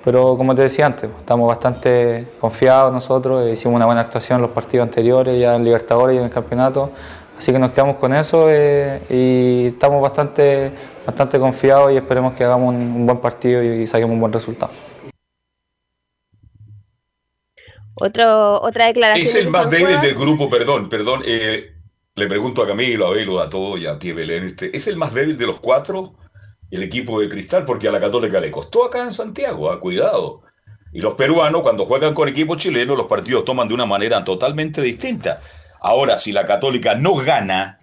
pero como te decía antes, estamos bastante confiados nosotros, hicimos una buena actuación en los partidos anteriores, ya en Libertadores y en el campeonato, así que nos quedamos con eso y estamos bastante, bastante confiados y esperemos que hagamos un, buen partido y saquemos un buen resultado. Otro, otra declaración. Es el más débil del grupo, perdón, perdón. Eh, le pregunto a Camilo, a Velo, a todo y a ti, Belén. Este, ¿Es el más débil de los cuatro el equipo de Cristal? Porque a la Católica le costó acá en Santiago, ah, cuidado. Y los peruanos, cuando juegan con equipos chilenos, los partidos toman de una manera totalmente distinta. Ahora, si la Católica no gana,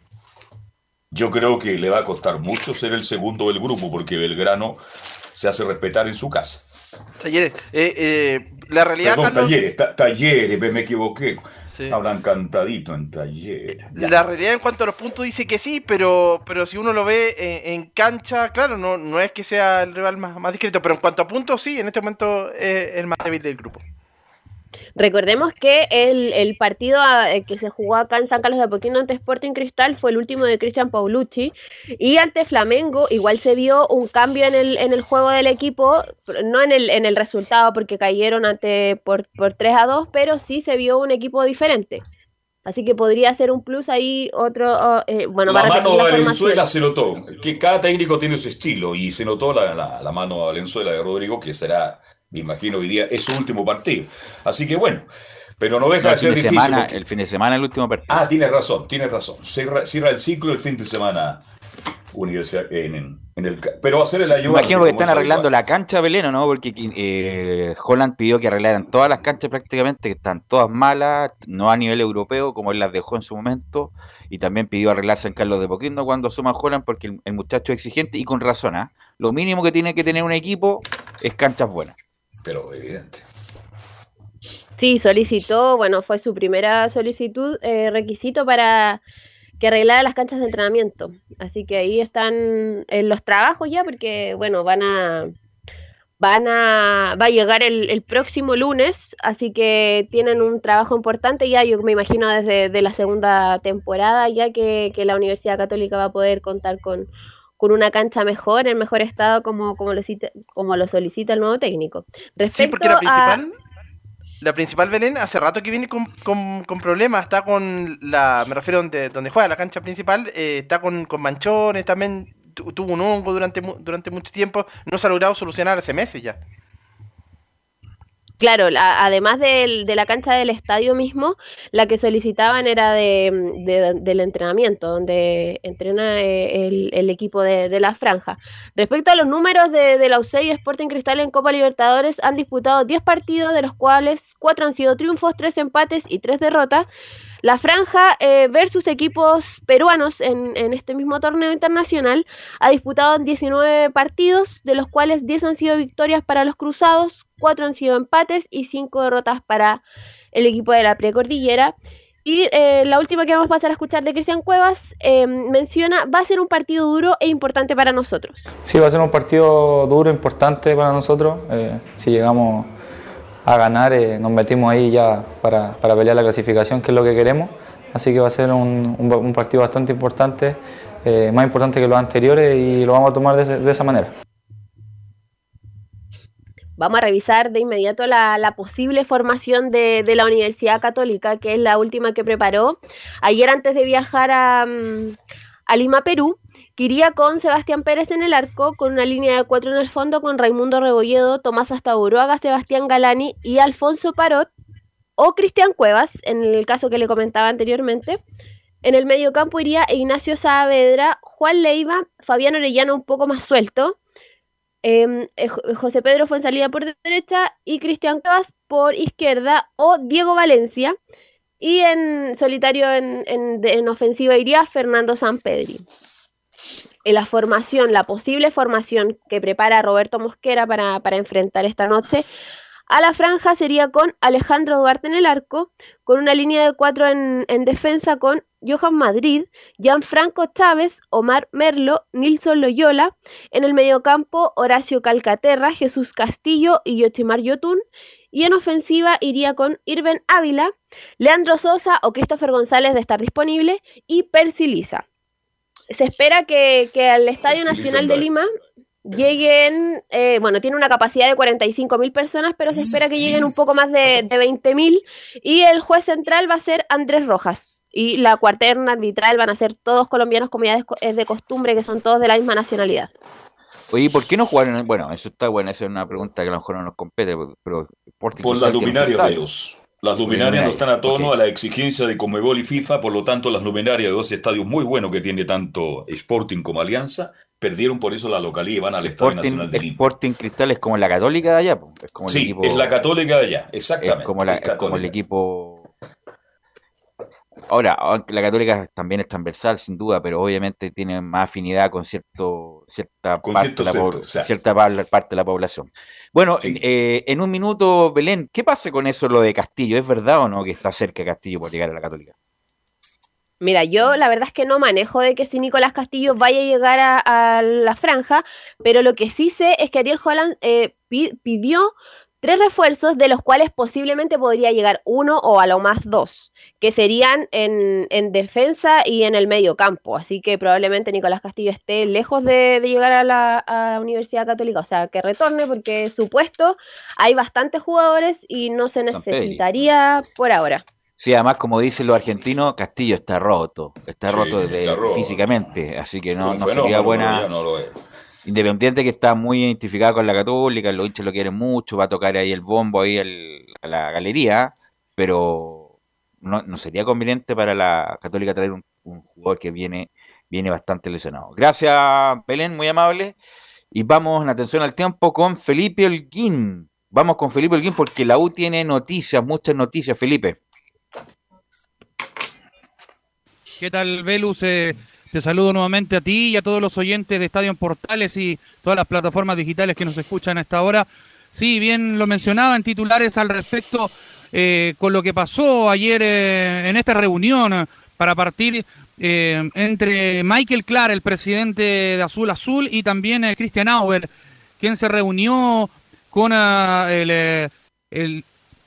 yo creo que le va a costar mucho ser el segundo del grupo, porque Belgrano se hace respetar en su casa. Talleres, eh, eh, la realidad. Perdón, Carlos, talleres, ta talleres, me equivoqué. Sí. Hablan cantadito en talleres. Ya. La realidad en cuanto a los puntos dice que sí, pero, pero si uno lo ve en, en cancha, claro, no, no es que sea el rival más, más discreto, pero en cuanto a puntos, sí, en este momento es el más débil del grupo. Recordemos que el, el partido ah, eh, que se jugó acá en San Carlos de Apoquindo ante Sporting Cristal fue el último de Cristian Paulucci y ante Flamengo igual se vio un cambio en el, en el juego del equipo, no en el, en el resultado porque cayeron ante por, por 3 a 2, pero sí se vio un equipo diferente. Así que podría ser un plus ahí otro, eh, bueno, la mano la Valenzuela se notó. Que cada técnico tiene su estilo y se notó la, la- la mano a Valenzuela de Rodrigo, que será, me imagino, hoy día es su último partido. Así que bueno, pero no deja No, de ser de difícil. semana, porque- el fin de semana, el último partido. Ah, tienes razón, tienes razón. Cierra, cierra el ciclo el fin de semana universidad en, en- el pero va a ser el Me ayudante. imagino que están es arreglando la cancha Belén, ¿o no? Porque eh, Holland pidió que arreglaran todas las canchas prácticamente, que están todas malas, no a nivel europeo, como él las dejó en su momento, y también pidió arreglar San Carlos de Poquindo cuando asuma Holland, porque el, el muchacho es exigente y con razón, ¿ah? Lo mínimo que tiene que tener un equipo es canchas buenas. Pero evidente. Sí, solicitó, bueno, fue su primera solicitud, eh, requisito para que arreglara las canchas de entrenamiento. Así que ahí están en los trabajos ya, porque, bueno, van a, van a, va a llegar el, el próximo lunes, así que tienen un trabajo importante ya, yo me imagino desde de la segunda temporada, ya que, que la Universidad Católica va a poder contar con, con una cancha mejor, en mejor estado, como, como, lo, cita- como lo solicita el nuevo técnico. Respecto Sí, porque la a- principal, la principal Belén hace rato que viene con, con- con problemas, está con la, me refiero donde, donde juega la cancha principal, eh, está con, con manchones, también tu- tuvo un hongo durante, durante mucho tiempo, no se ha logrado solucionar hace meses ya. Claro, la- además de la cancha del estadio mismo, la que solicitaban era de, de- del entrenamiento, donde entrena eh, el, el equipo de, la franja. Respecto a los números de, de la UCE y Sporting Cristal en Copa Libertadores, han disputado 10 partidos, de los cuales 4 han sido triunfos, 3 empates y 3 derrotas. La franja eh, versus equipos peruanos en, este mismo torneo internacional ha disputado 19 partidos, de los cuales 10 han sido victorias para los cruzados, 4 han sido empates y 5 derrotas para el equipo de la precordillera. Y eh, la última que vamos a pasar a escuchar de Cristian Cuevas eh, menciona, va a ser un partido duro e importante para nosotros. Sí, va a ser un partido duro, importante para nosotros. Eh, si llegamos a ganar, eh, nos metimos ahí ya para, para pelear la clasificación, que es lo que queremos. Así que va a ser un, un- partido bastante importante, eh, más importante que los anteriores y lo vamos a tomar de esa manera. Vamos a revisar de inmediato la, la posible formación de, de la Universidad Católica, que es la última que preparó ayer antes de viajar a, mm, a Lima, Perú, iría con Sebastián Pérez en el arco, con una línea de cuatro en el fondo, con Raimundo Rebolledo, Tomás Astaburuaga, Sebastián Galani y Alfonso Parot, o Cristian Cuevas, en el caso que le comentaba anteriormente. En el medio campo iría Ignacio Saavedra, Juan Leiva, Fabián Orellano un poco más suelto, Em, eh, Jo- José Pedro fue en salida por derecha y Cristian Cuevas por izquierda o Diego Valencia. Y en solitario en, en- en ofensiva iría Fernando Sampedri. En la formación, la posible formación que prepara Roberto Mosquera para, para enfrentar esta noche a la franja sería con Alejandro Duarte en el arco, con una línea de cuatro en, en defensa con Johan Madrid, Gianfranco Chávez, Omar Merlo, Nilson Loyola, en el mediocampo Horacio Calcaterra, Jesús Castillo y Yochimar Yotun, y en ofensiva iría con Irben Ávila, Leandro Sosa o Christopher González de estar disponible y Percy Lisa. Se espera que, que al Estadio Nacional de Lima lleguen, eh, bueno, tiene una capacidad de 45 mil personas, pero se espera que lleguen un poco más de, de 20 mil. Y el juez central va a ser Andrés Rojas. Y la cuarterna arbitral van a ser todos colombianos, como ya es de costumbre, que son todos de la misma nacionalidad. Oye, ¿y ¿por qué no jugaron? Bueno, eso está bueno, esa es una pregunta que a lo mejor no nos compete, pero Sporting Por luminarias, estadio. Velos. Las luminarias no están a tono a la exigencia de Comebol y FIFA, por lo tanto las luminarias de dos estadios muy buenos que tiene tanto Sporting como Alianza, perdieron por eso la localidad y van al Estadio Nacional de Lima. Sporting Cristal es como la católica de allá, es como el Sí, equipo. es la católica de allá, Es exactamente. como, la- es como el equipo. Ahora, aunque la católica también es transversal, sin duda, pero obviamente tiene más afinidad con cierto, cierta, Con parte, cierto de la, po- sector, o sea. cierta pa- parte de la población. Bueno, eh, en un minuto, Belén, ¿qué pasa con eso lo de Castillo? ¿Es verdad o no que está cerca Castillo por llegar a la católica? Mira, yo la verdad es que no manejo de que si Nicolás Castillo vaya a llegar a, a la franja, pero lo que sí sé es que Ariel Holland eh, pi- pidió tres refuerzos, de los cuales posiblemente podría llegar uno o a lo más dos, que serían en, en defensa y en el medio campo. Así que probablemente Nicolás Castillo esté lejos de, de llegar a la, a la Universidad Católica, o sea, que retorne porque su puesto hay bastantes jugadores y no se necesitaría por ahora. Sí, además, como dicen los argentinos, Castillo está roto, está Sí, roto de- está roto. físicamente, así que no, Un no fenómeno, sería buena. ya no lo es. Independiente que está muy identificado con la Católica, los hinchas lo quieren mucho, va a tocar ahí el bombo ahí al- a la galería, pero no, no sería conveniente para la Católica traer un, un jugador que viene, viene bastante lesionado. Gracias, Belén, muy amable. Y vamos en atención al tiempo con Felipe Holguín. Vamos con Felipe Holguín porque la U tiene noticias, muchas noticias, Felipe. ¿Qué tal, Velus? Eh, te saludo nuevamente a ti y a todos los oyentes de Estadio en Portales y todas las plataformas digitales que nos escuchan a esta hora. Sí, bien lo mencionaba en titulares al respecto eh, con lo que pasó ayer eh, en esta reunión eh, para partir eh, entre Michael Clark, el presidente de Azul Azul, y también eh, Christian Auer, quien se reunió con ah, el, eh, el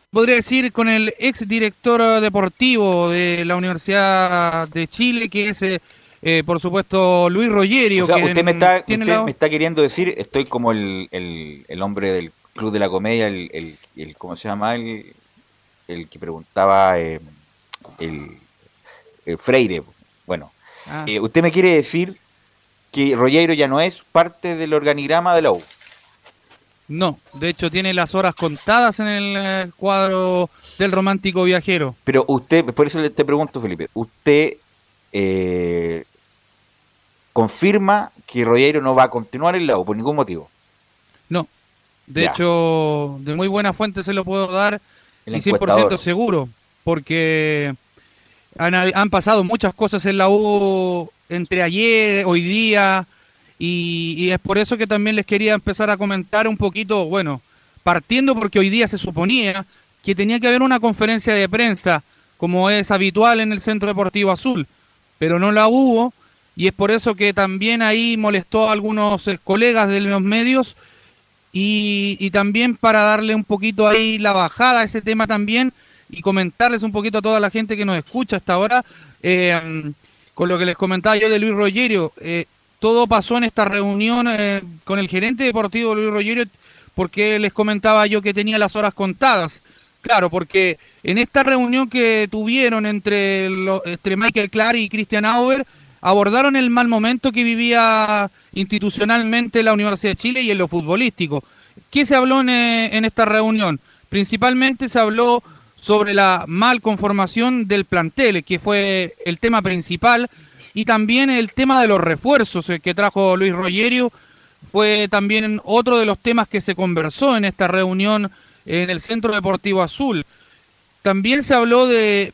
podría decir con el ex director deportivo de la Universidad de Chile, que es, eh, eh, por supuesto, Luis Rogerio. O sea, usted me está, usted la- me está queriendo decir, estoy como el, el, el hombre del Club de la Comedia, el, el, el- ¿cómo se llama? El, el que preguntaba eh, el, el Freire. Bueno, Ah. eh, usted me quiere decir que Rogeiro ya no es parte del organigrama de la U. No, de hecho tiene las horas contadas en el eh, cuadro del romántico viajero. Pero usted, por eso le- te pregunto, Felipe, ¿usted eh, confirma que Rogeiro no va a continuar en la U por ningún motivo? No, de Ya. hecho, de muy buena fuente se lo puedo dar El y 100% encuestador. seguro, porque han, han pasado muchas cosas en la U entre ayer, hoy día, y, y es por eso que también les quería empezar a comentar un poquito, bueno, partiendo porque hoy día se suponía que tenía que haber una conferencia de prensa, como es habitual en el Centro Deportivo Azul, pero no la hubo, y es por eso que también ahí molestó a algunos eh, colegas de los medios y, y también para darle un poquito ahí la bajada a ese tema también y comentarles un poquito a toda la gente que nos escucha hasta ahora, eh, con lo que les comentaba yo de Luis Rogerio, eh, todo pasó en esta reunión eh, con el gerente deportivo Luis Rogerio, porque les comentaba yo que tenía las horas contadas. Claro, porque en esta reunión que tuvieron entre, lo- entre Michael Clark y Christian Auer, abordaron el mal momento que vivía institucionalmente la Universidad de Chile y en lo futbolístico. ¿Qué se habló en, eh, en esta reunión? Principalmente se habló sobre la mal conformación del plantel, que fue el tema principal, y también el tema de los refuerzos eh, que trajo Luis Rogerio, fue también otro de los temas que se conversó en esta reunión en el Centro Deportivo Azul. También se habló de,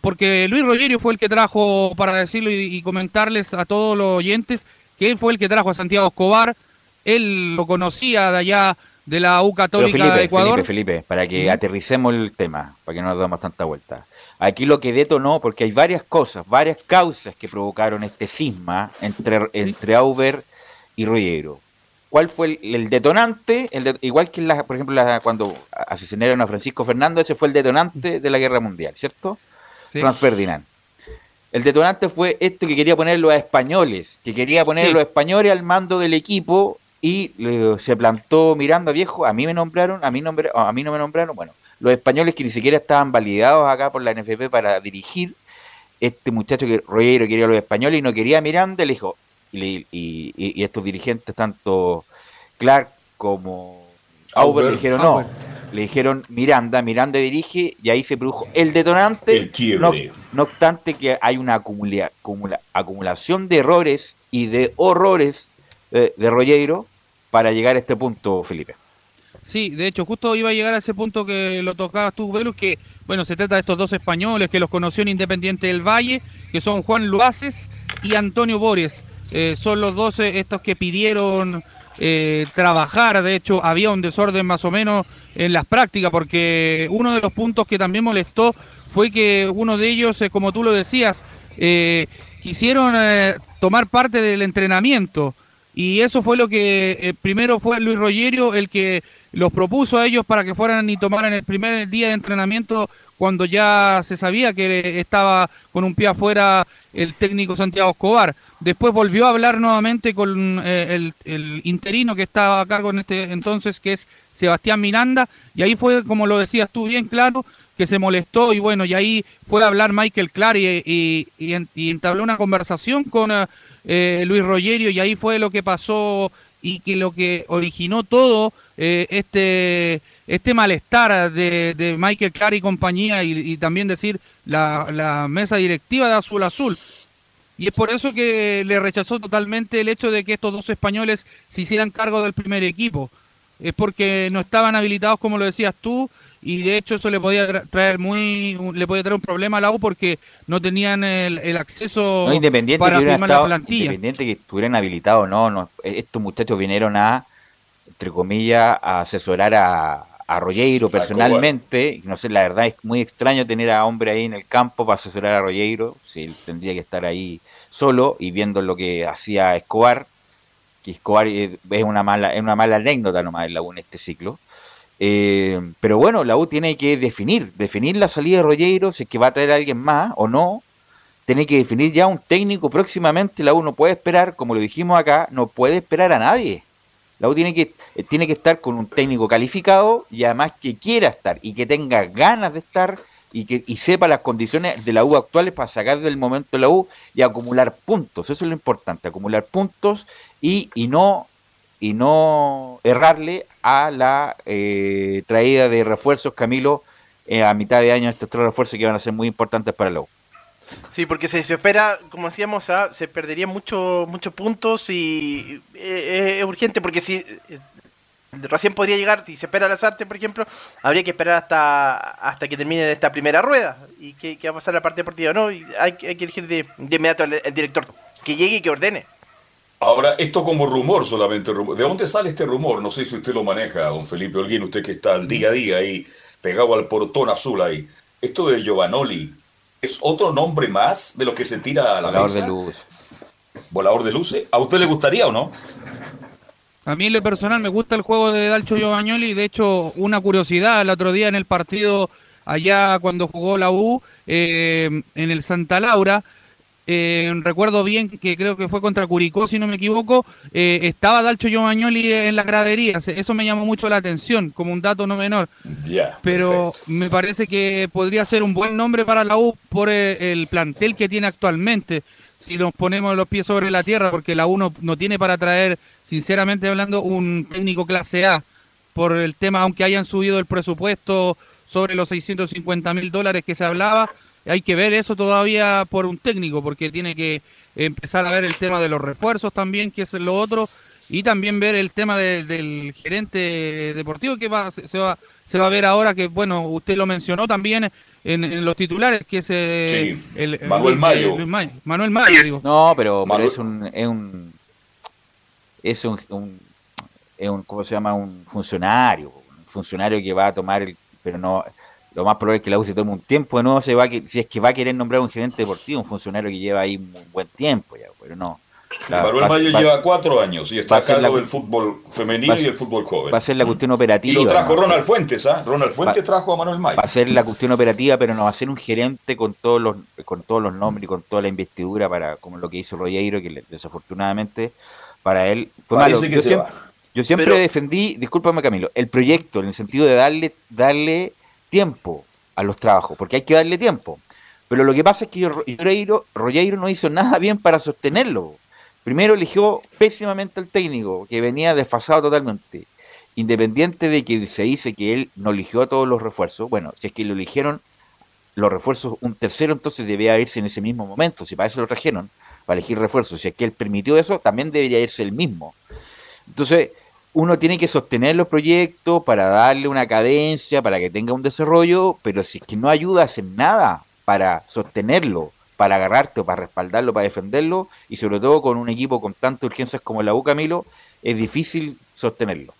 porque Luis Rogerio fue el que trajo, para decirlo y, y comentarles a todos los oyentes, que él fue el que trajo a Santiago Escobar, él lo conocía de allá de la U Católica Felipe, de Ecuador. Felipe, Felipe, para que aterricemos el tema, para que no nos demos tanta vuelta. Aquí lo que detonó, porque hay varias cosas, varias causas que provocaron este cisma entre, entre Auber y Rollero. ¿Cuál fue el, el detonante? El de- igual que, la, por ejemplo, la- cuando asesinaron a Francisco Fernando, ese fue el detonante de la Guerra Mundial, ¿cierto? Sí. Franz Ferdinand. El detonante fue esto que quería poner los españoles, que quería poner Sí. los españoles al mando del equipo y le- se plantó Miranda viejo, a mí me nombraron, a mí, nombre- a mí no me nombraron, bueno, los españoles que ni siquiera estaban validados acá por la NFP para dirigir, este muchacho que Rollero quería a los españoles y no quería a Miranda, le dijo, y, le- y- y- estos dirigentes, tanto Clark como Auber, le Auber. dijeron no. Le dijeron Miranda, Miranda dirige y ahí se produjo el detonante, El quiebre. no, no obstante que hay una acumula- acumula- acumulación de errores y de horrores de, de Rollero para llegar a este punto, Felipe. Sí, de hecho, justo iba a llegar a ese punto que lo tocabas tú, Velus, que, bueno, se trata de estos dos españoles que los conoció en Independiente del Valle, que son Juan Luaces y Antonio Bores. Eh, son los dos eh, estos que pidieron eh, trabajar, de hecho, había un desorden más o menos en las prácticas, porque uno de los puntos que también molestó fue que uno de ellos, eh, como tú lo decías, eh, quisieron tomar parte del entrenamiento. Y eso fue lo que primero fue Luis Rogerio el que los propuso a ellos para que fueran y tomaran el primer día de entrenamiento cuando ya se sabía que estaba con un pie afuera el técnico Santiago Escobar. Después volvió a hablar nuevamente con eh, el, interino que estaba a cargo en este entonces, que es Sebastián Miranda, y ahí fue, como lo decías tú bien claro, que se molestó y bueno, y ahí fue a hablar Michael Clark y, entabló una conversación con eh, Luis Rogerio y ahí fue lo que pasó y que lo que originó todo eh, este este malestar de, de, Michael Clark y compañía y, también decir la, la, mesa directiva de Azul Azul. Y es por eso que le rechazó totalmente el hecho de que estos dos españoles se hicieran cargo del primer equipo. Es porque no estaban habilitados, como lo decías tú, y de hecho eso le podía traer muy le podía traer un problema a la U porque no tenían el, acceso para firmar la plantilla. Independiente que estuvieran habilitados, no, no, estos muchachos vinieron a entre comillas a asesorar a, a Rogueiro personalmente, no sé, la verdad es muy extraño tener a hombre ahí en el campo para asesorar a Rogueiro, si él tendría que estar ahí solo y viendo lo que hacía Escobar, que Escobar es una mala, es una mala anécdota nomás en la U en este ciclo. Eh, pero bueno, la U tiene que definir, definir la salida de Rollero, si es que va a traer a alguien más o no. Tiene que definir ya un técnico próximamente. La U no puede esperar, como lo dijimos acá, no puede esperar a nadie. La U tiene que, eh, tiene que estar con un técnico calificado y además que quiera estar y que tenga ganas de estar y que y sepa las condiciones de la U actuales para sacar del momento la U y acumular puntos. Eso es lo importante, acumular puntos y, y no y no errarle a la eh, traída de refuerzos, Camilo, eh, a mitad de año, estos tres refuerzos que van a ser muy importantes para la U. Sí, porque se, se espera, como decíamos, ah, se perderían muchos muchos puntos y eh, es urgente porque si recién podría llegar y se espera las artes, por ejemplo, habría que esperar hasta hasta que termine esta primera rueda y qué, va a pasar la parte deportiva, ¿no? Y hay, hay que elegir de, inmediato al director que llegue y que ordene. Ahora, esto como rumor solamente. ¿De dónde sale este rumor? No sé si usted lo maneja, don Felipe Olguín, usted que está al día a día ahí, pegado al portón azul ahí. Esto de Giovanoli, ¿es otro nombre más de lo que se tira a la Volador mesa? de luz. Volador de luces. ¿A usted le gustaría o no? A mí en lo personal me gusta el juego de Dalcho Giovanoli. De hecho, una curiosidad, el otro día en el partido allá cuando jugó la U eh, en el Santa Laura, eh, recuerdo bien que creo que fue contra Curicó, si no me equivoco, eh, estaba Dalcho Giovagnoli en las graderías. Eso me llamó mucho la atención, como un dato no menor. Pero me parece que podría ser un buen nombre para la U por eh, el, plantel que tiene actualmente. Si nos ponemos los pies sobre la tierra, porque la U no, no tiene para traer, sinceramente hablando, un técnico clase A. Por el tema, aunque hayan subido el presupuesto sobre los 650 mil dólares que se hablaba, hay que ver eso todavía por un técnico, porque tiene que empezar a ver el tema de los refuerzos también, que es lo otro, y también ver el tema del gerente deportivo que va, se, va, se va a ver ahora, que bueno, usted lo mencionó también en, los titulares, que es eh, el, Manuel Mayo. Manuel Mayo, digo. No, pero, es un... Es un, es un, es un, ¿cómo se llama? Un funcionario, un funcionario que va a tomar el, pero no, lo más probable es que la U se tome un tiempo de nuevo, se va si es que va a querer nombrar un gerente deportivo, un funcionario que lleva ahí un buen tiempo ya, pero no. Manuel Mayo lleva cuatro años y está a cargo del fútbol femenino y el fútbol joven. Va a ser la cuestión operativa. Y lo trajo Ronald Fuentes, ¿ah? Ronald Fuentes trajo a Manuel Mayo. Va a ser la cuestión operativa, pero no va a ser un gerente con todos los con todos los nombres y con toda la investidura para como lo que hizo Royeiro, que desafortunadamente para él fue malo. yo, siempre, yo siempre defendí, discúlpame Camilo, el proyecto en el sentido de darle darle tiempo a los trabajos, porque hay que darle tiempo. Pero lo que pasa es que Rogeiro, no hizo nada bien para sostenerlo. Primero eligió pésimamente al técnico, que venía desfasado totalmente. Independiente de que se dice que él no eligió a todos los refuerzos, bueno, si es que lo eligieron los refuerzos un tercero, entonces debía irse en ese mismo momento. Si para eso lo trajeron, para elegir refuerzos, si es que él permitió eso, también debería irse el mismo. Entonces, uno tiene que sostener los proyectos para darle una cadencia, para que tenga un desarrollo, pero si es que no ayudas en nada para sostenerlo, para agarrarte para respaldarlo, para defenderlo, y sobre todo con un equipo con tantas urgencias como la U, Camilo, es difícil sostenerlo.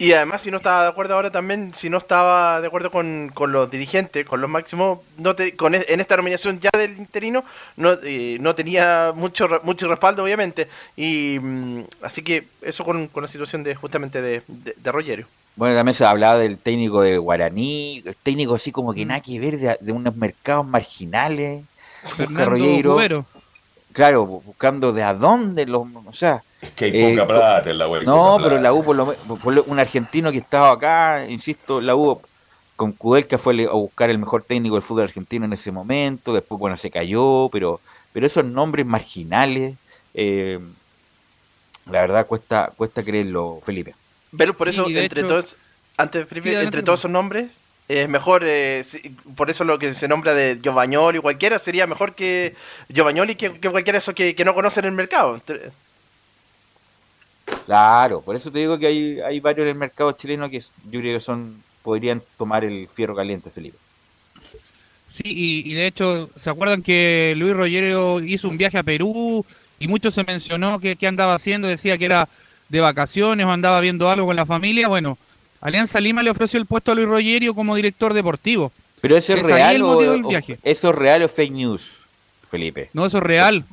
Y además, si no estaba de acuerdo ahora también, si no estaba de acuerdo con, con los dirigentes, con los máximos, no te, con, e- en esta nominación ya del interino, no, eh, no tenía mucho mucho respaldo, obviamente. Y mm, así que eso con, con la situación de justamente de, de, de Rogerio. Bueno, también se hablaba del técnico de Guaraní, técnico así como que nada que ver de, de unos mercados marginales. Fernando Rollero. Claro, bu- buscando de a dónde los, o sea. Es que hay poca co- plata en la web. No, pero la U por lo por lo- un argentino que estaba acá, insisto, la U con Kudelka fue a buscar el mejor técnico del fútbol argentino en ese momento, después bueno se cayó, pero pero esos nombres marginales, eh, la verdad cuesta cuesta creerlo, Felipe. Pero por Sí, eso, entre hecho- todos, antes, Felipe, Sí, entre todos esos nombres, es mejor, eh, si- por eso lo que se nombra de Giovagnoli o cualquiera sería mejor que Giovagnoli que, que cualquiera de esos que, que no conocen el mercado. Claro, por eso te digo que hay, hay varios en el mercado chileno que yo creo que son podrían tomar el fierro caliente, Felipe. Sí, y, y de hecho, ¿se acuerdan que Luis Rogerio hizo un viaje a Perú y mucho se mencionó que, que andaba haciendo? Decía que era de vacaciones o andaba viendo algo con la familia. Bueno, Alianza Lima le ofreció el puesto a Luis Rogerio como director deportivo. Pero eso es, real el o, del viaje. eso es real o fake news, Felipe. No, eso es real.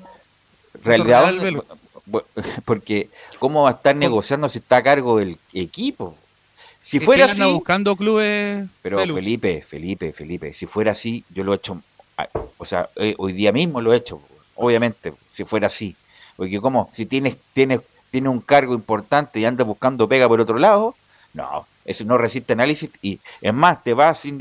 realidad real, ¿dónde- Velo. bu- porque cómo va a estar negociando si está a cargo del equipo si fuera así buscando clubes. pero. Felipe Felipe Felipe si fuera así yo lo he hecho o sea eh, hoy día mismo lo he hecho obviamente si fuera así porque como si tienes tienes tienes un cargo importante y andas buscando pega por otro lado no eso no resiste análisis y es más te vas sin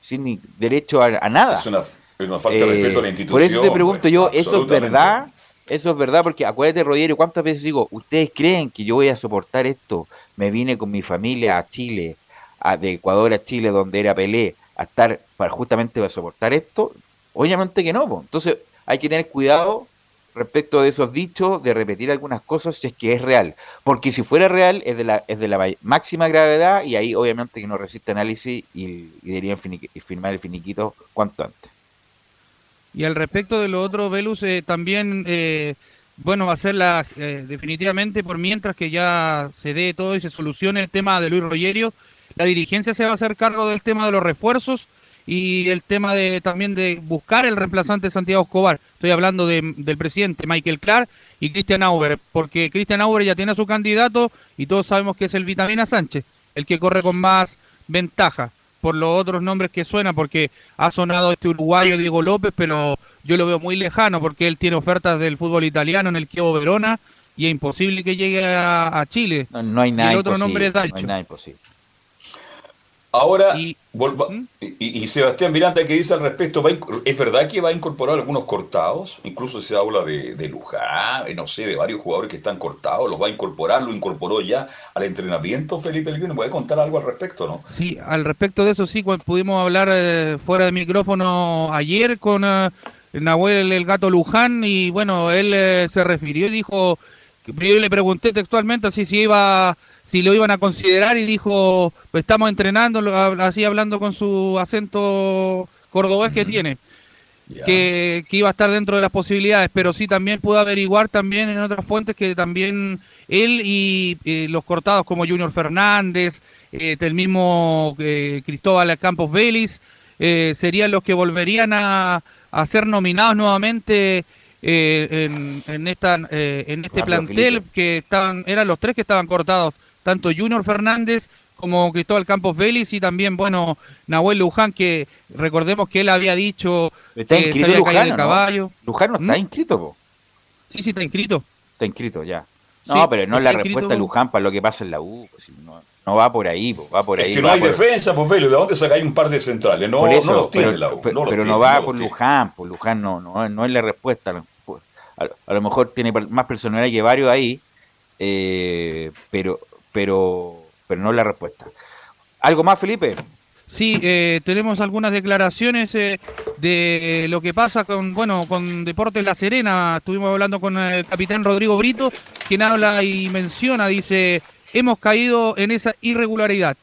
sin ni derecho a, a nada Es una, es una falta de eh, respeto a la institución. Por eso te pregunto pues, yo, ¿eso es verdad? Eso es verdad, porque acuérdate, Rogerio, ¿cuántas veces digo, ustedes creen que yo voy a soportar esto? Me vine con mi familia a Chile, a, de Ecuador a Chile, donde era Pelé, a estar para justamente para soportar esto. Obviamente que no, po. entonces hay que tener cuidado respecto de esos dichos, de repetir algunas cosas si es que es real. Porque si fuera real, es de la, es de la máxima gravedad y ahí obviamente que no resiste análisis y, y deberían firmar el finiquito cuanto antes. Y al respecto de lo otro, Velus, eh, también, eh, bueno, va a ser la, eh, definitivamente, por mientras que ya se dé todo y se solucione el tema de Luis Rogerio, la dirigencia se va a hacer cargo del tema de los refuerzos y el tema de también de buscar el reemplazante de Santiago Escobar. Estoy hablando de- del presidente Michael Clark y Christian Auber, porque Christian Auber ya tiene a su candidato y todos sabemos que es el Vitamina Sánchez, el que corre con más ventaja por los otros nombres que suenan, porque ha sonado este uruguayo Diego López, pero yo lo veo muy lejano porque él tiene ofertas del fútbol italiano en el Chievo Verona y es imposible que llegue a, a Chile. No, no hay Y nada el otro imposible, nombre es no hay Dalcho. nada imposible. Ahora. Volva- y, y Sebastián Miranda, ¿qué dice al respecto? ¿Va ¿Es verdad que va a incorporar algunos cortados? Incluso se habla de, de Luján, eh, no sé, de varios jugadores que están cortados. ¿Los va a incorporar? ¿Lo incorporó ya al entrenamiento Felipe Elguino? ¿Puede contar algo al respecto no? Sí, al respecto de eso sí, cuando pudimos hablar eh, fuera de micrófono ayer con eh, Nahuel el gato Luján y bueno, él eh, se refirió y dijo, que yo le pregunté textualmente así si iba, si lo iban a considerar y dijo, pues estamos entrenando, así hablando con su acento cordobés que tiene. Que, que iba a estar dentro de las posibilidades, pero sí también pudo averiguar también en otras fuentes que también él y eh, los cortados como Junior Fernández, eh, el mismo eh, Cristóbal Campos Vélez, eh, serían los que volverían a, a ser nominados nuevamente en, en esta eh, en este Rápido, plantel Felipe. que estaban eran los tres que estaban cortados tanto Junior Fernández como Cristóbal Campos Vélez y también bueno Nahuel Luján que recordemos que él había dicho Está que se inscrito había Luján, caído de ¿o no? caballo Luján no está ¿Mm? inscrito, po. sí sí está inscrito Está inscrito ya. Sí, No, pero no es la respuesta de Luján para lo que pasa en la U. pues, no, no va por ahí, po, va por ahí. es que no hay por- defensa, pues Velo. ¿De dónde sacáis un par de centrales? No, por eso, no los tiene pero, la U. pero- no los pero tiene, no va por tiene. Luján, por Luján no, no, no es la respuesta. pues, A, lo mejor tiene más personalidad que varios ahí, eh, pero, pero, pero no la respuesta. ¿Algo más, Felipe? Sí, eh, tenemos algunas declaraciones eh, de lo que pasa con, bueno, con Deportes La Serena. Estuvimos hablando con el capitán Rodrigo Brito, quien habla y menciona, dice, hemos caído en esa irregularidad.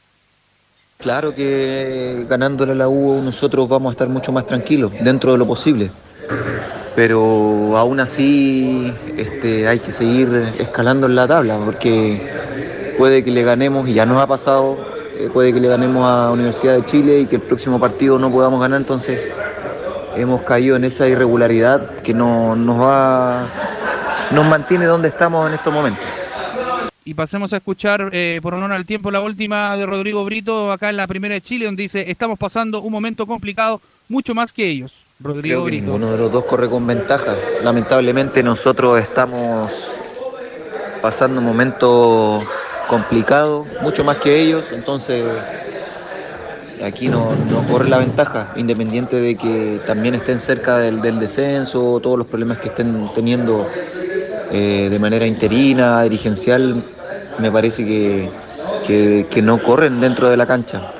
Claro que ganándole a la U nosotros vamos a estar mucho más tranquilos dentro de lo posible. Pero aún así este, hay que seguir escalando en la tabla porque puede que le ganemos, y ya nos ha pasado, eh, puede que le ganemos a Universidad de Chile y que el próximo partido no podamos ganar, entonces hemos caído en esa irregularidad que no, nos va nos mantiene donde estamos en estos momentos. Y pasemos a escuchar, eh, por honor al tiempo, la última de Rodrigo Brito acá en la primera de Chile, donde dice, estamos pasando un momento complicado, mucho más que ellos. Rodrigo Creo que Brito. ninguno de los dos corre con ventaja. Lamentablemente nosotros estamos pasando un momento complicado, mucho más que ellos, entonces aquí no, no corre la ventaja, independiente de que también estén cerca del, del descenso, todos los problemas que estén teniendo eh, de manera interina, dirigencial, me parece que, que- que no corren dentro de la cancha.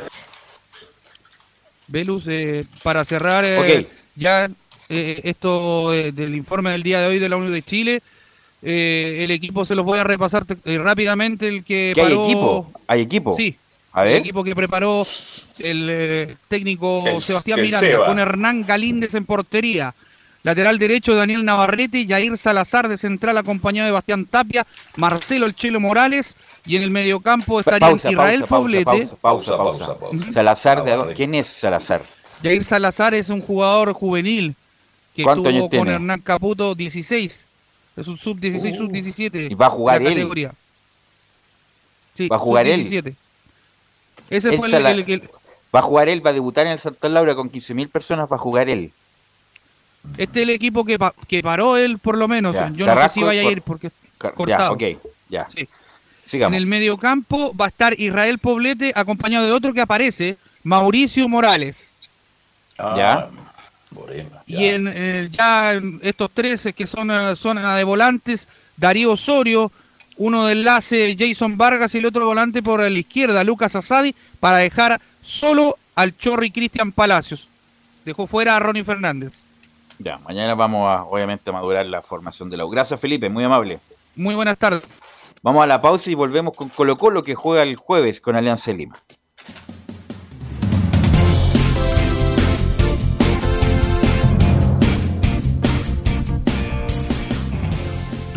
Velus, eh, para cerrar eh, ya esto del informe del día de hoy de la Unión de Chile, eh, el equipo se los voy a repasar eh, rápidamente, el que ¿Qué hay paró... equipo? ¿Hay equipo? Sí, A el ver. equipo que preparó el eh, técnico El- Sebastián el Miranda Seba. con Hernán Galíndez en portería. Lateral derecho Daniel Navarrete, Jair Salazar de central acompañado de Bastián Tapia, Marcelo El Chelo Morales y en el mediocampo estarían Pausa, Israel pausa, Poblete. pausa, pausa, pausa, pausa. Salazar, ¿de ¿quién es Salazar? Jair Salazar es un jugador juvenil que ¿Cuántos estuvo con tiene? Hernán Caputo 16. Es un sub 16, sub 17. ¿Y va a jugar la él? categoría. Sí, ¿Va a jugar él? sub-17. Ese Él fue el, Sala- el- el- Va a jugar él, va a debutar en el Santa Laura con 15.000 personas, va a jugar él. este es el equipo que, pa- que paró él por lo menos. Ya, Yo no sé si vaya a ir porque Car- Ya, cortado. ok, ya. Sí. Sigamos. En el mediocampo va a estar Israel Poblete acompañado de otro que aparece, Mauricio Morales. Ah, Ya. Y en eh, ya en estos tres eh, que son eh, zona de volantes, Darío Osorio, uno de enlace Jason Vargas y el otro volante por la izquierda, Lucas Asadi, para dejar solo al Chorri Cristian Palacios. Dejó fuera a Ronnie Fernández. Ya, mañana vamos a, obviamente, a madurar la formación de la U. Gracias, Felipe, muy amable. Muy buenas tardes. Vamos a la pausa y volvemos con Colo Colo que juega el jueves con Alianza Lima.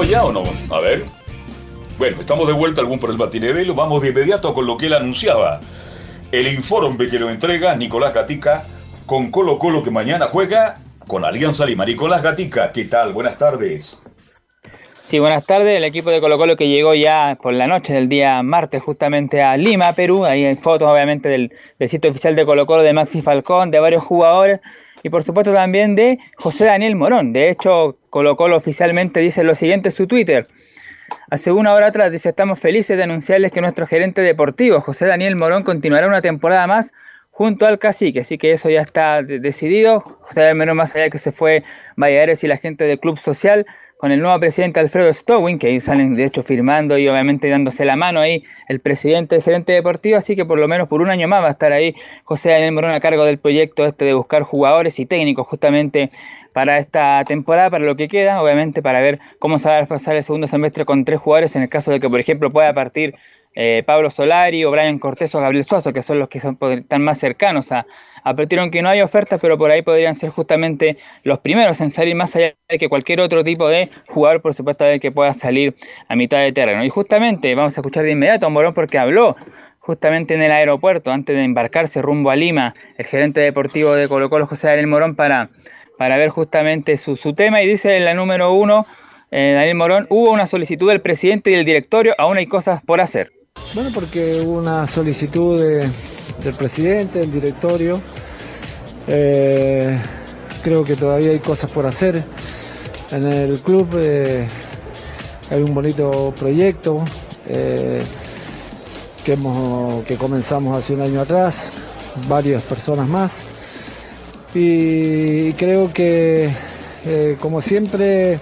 ¿Estamos ya o no? A ver. Bueno, estamos de vuelta, algún problema tiene Velo. Vamos de inmediato con lo que él anunciaba. El informe que lo entrega Nicolás Gatica con Colo Colo que mañana juega con Alianza Lima. Nicolás Gatica, ¿qué tal? Buenas tardes. Sí, buenas tardes. El equipo de Colo Colo que llegó ya por la noche del día martes justamente a Lima, Perú. Ahí hay fotos obviamente del, del sitio oficial de Colo Colo de Maxi Falcón, de varios jugadores y por supuesto también de José Daniel Morón. De hecho, Colo Colo oficialmente dice lo siguiente en su Twitter. Hace una hora atrás dice, estamos felices de anunciarles que nuestro gerente deportivo, José Daniel Morón, continuará una temporada más junto al cacique, así que eso ya está de- decidido. José Daniel más allá de que se fue Valladares y la gente del Club Social, con el nuevo presidente Alfredo Stowin, que ahí salen de hecho firmando y obviamente dándose la mano ahí el presidente el gerente deportivo, así que por lo menos por un año más va a estar ahí José Daniel Morón a cargo del proyecto este de buscar jugadores y técnicos justamente para esta temporada, para lo que queda, obviamente para ver cómo se va a reforzar el segundo semestre con tres jugadores en el caso de que por ejemplo pueda partir eh, Pablo Solari o Brian Cortés o Gabriel Suazo, que son los que son, están más cercanos a, a Peltier, aunque no hay ofertas, pero por ahí podrían ser justamente los primeros en salir más allá de que cualquier otro tipo de jugador, por supuesto, de que pueda salir a mitad de terreno. Y justamente vamos a escuchar de inmediato a Morón porque habló justamente en el aeropuerto antes de embarcarse rumbo a Lima, el gerente deportivo de Colo Colo, José Daniel Morón, para, para ver justamente su, su tema y dice en la número uno, eh, Daniel Morón, hubo una solicitud del presidente y del directorio, aún hay cosas por hacer. Bueno, porque hubo una solicitud de- del presidente, del directorio. Eh, creo que todavía hay cosas por hacer. En el club eh, hay un bonito proyecto eh, que, comenzamos hace un año atrás, varias personas más. Y creo que, como siempre,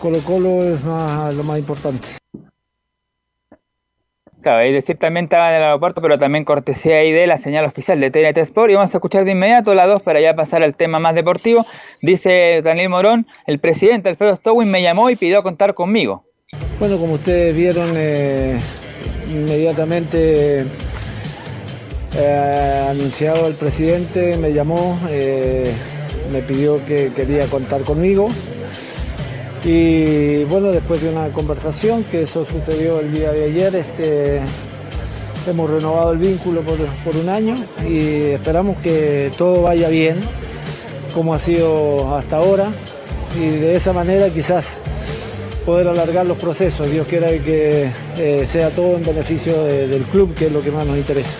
Colo Colo es lo más importante. Claro, decir también estaba en el aeropuerto, pero también cortesía ahí de la señal oficial de TNT Sport. Y vamos a escuchar de inmediato la dos para ya pasar al tema más deportivo. Dice Daniel Morón, el presidente Alfredo Stowin me llamó y pidió contar conmigo. Bueno, como ustedes vieron, eh, inmediatamente eh, anunciado el presidente, me llamó, eh, me pidió que quería contar conmigo. Y bueno, después de una conversación, que eso sucedió el día de ayer, este, hemos renovado el vínculo por, por un año y esperamos que todo vaya bien, como ha sido hasta ahora. Y de esa manera quizás poder alargar los procesos. Dios quiera que eh, sea todo en beneficio de- del club, que es lo que más nos interesa.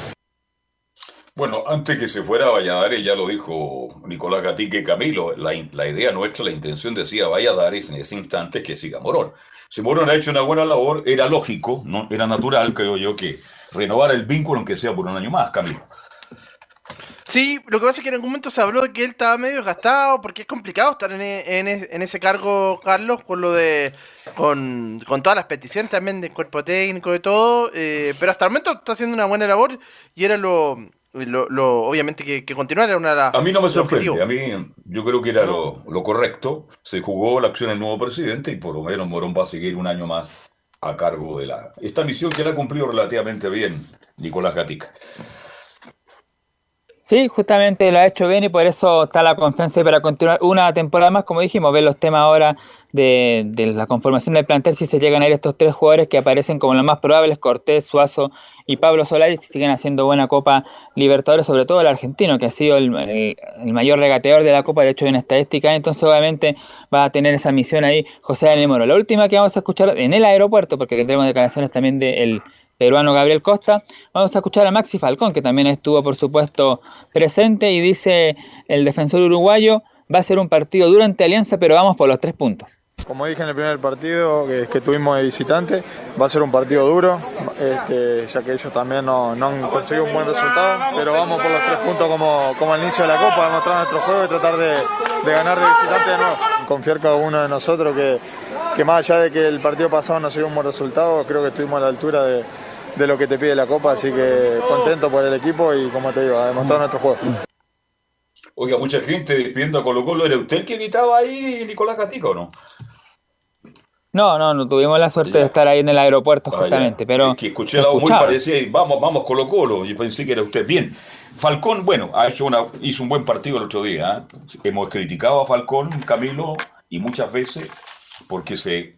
Bueno, antes que se fuera a Valladares, ya lo dijo Nicolás Gatique Camilo, la, la idea nuestra, la intención decía Valladares en ese instante que siga Morón. Si Morón ha hecho una buena labor, era lógico, no era natural, creo yo, que renovara el vínculo, aunque sea por un año más, Camilo. Sí, lo que pasa es que en algún momento se habló de que él estaba medio gastado, porque es complicado estar en, e- en en ese cargo, Carlos, con lo de. con, con todas las peticiones también del cuerpo técnico y todo. eh, pero hasta el momento está haciendo una buena labor y era lo. Lo, lo- obviamente que, que continuar era una de las. A mí no me sorprende, a mí yo creo que era lo, lo correcto. Se jugó la acción del nuevo presidente y por lo menos Morón va a seguir un año más a cargo de la esta misión que la ha cumplido relativamente bien Nicolás Gatica. Sí, justamente lo ha hecho bien y por eso está la confianza para continuar una temporada más, como dijimos, ver los temas ahora de, de la conformación del plantel, si se llegan a ir estos tres jugadores que aparecen como los más probables, Cortés, Suazo y Pablo Solari, si siguen haciendo buena Copa Libertadores, sobre todo el argentino, que ha sido el, el- el mayor regateador de la Copa, de hecho en estadística, entonces obviamente va a tener esa misión ahí José Daniel Moro. La última que vamos a escuchar en el aeropuerto, porque tendremos declaraciones también del peruano Gabriel Costa. Vamos a escuchar a Maxi Falcón, que también estuvo, por supuesto, presente y dice el defensor uruguayo, va a ser un partido durante Alianza, pero vamos por los tres puntos. Como dije en el primer partido que, que tuvimos de visitante, va a ser un partido duro, este, ya que ellos también no, no han conseguido un buen resultado, pero vamos por los tres puntos como, como al inicio de la Copa, demostrar nuestro juego y tratar de, ganar de visitante de. Confiar cada uno de nosotros que, que más allá de que el partido pasado no se dio un buen resultado, creo que estuvimos a la altura de, de lo que te pide la Copa, así que contento por el equipo y como te digo, a demostrar nuestro juego. Oiga, mucha gente despidiendo a Colo Colo. ¿Era usted el que gritaba ahí, Nicolás Gatica, o no? No, no, no tuvimos la suerte de estar ahí en el aeropuerto Ah, justamente, pero... Es que escuché voz muy parecida y vamos, vamos Colo Colo. Yo pensé que era usted. Bien. Falcón, bueno, ha hecho una, hizo un buen partido el otro día. ¿eh? Hemos criticado a Falcón, Camilo, y muchas veces porque se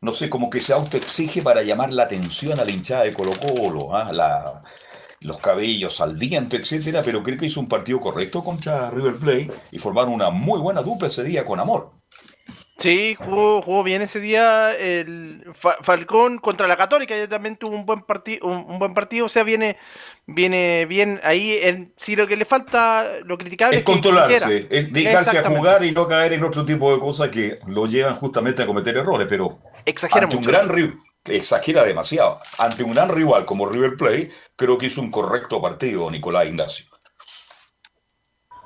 no sé, como que se autoexige para llamar la atención a la hinchada de Colo Colo, ¿ah? los cabellos al viento, etcétera, pero creo que hizo un partido correcto contra River Plate y formaron una muy buena dupla ese día con amor. Sí, jugó, bien ese día el Fa- Falcón contra la Católica, ya también tuvo un buen partido, un, un buen partido, o sea, viene viene bien ahí, en, si lo que le falta, lo criticable Es que controlarse, es dedicarse a jugar y no caer en otro tipo de cosas que lo llevan justamente a cometer errores, pero Exagera ante un gran rival, exagera demasiado, ante un gran rival como River Plate, creo que hizo un correcto partido Nicolás Ignacio.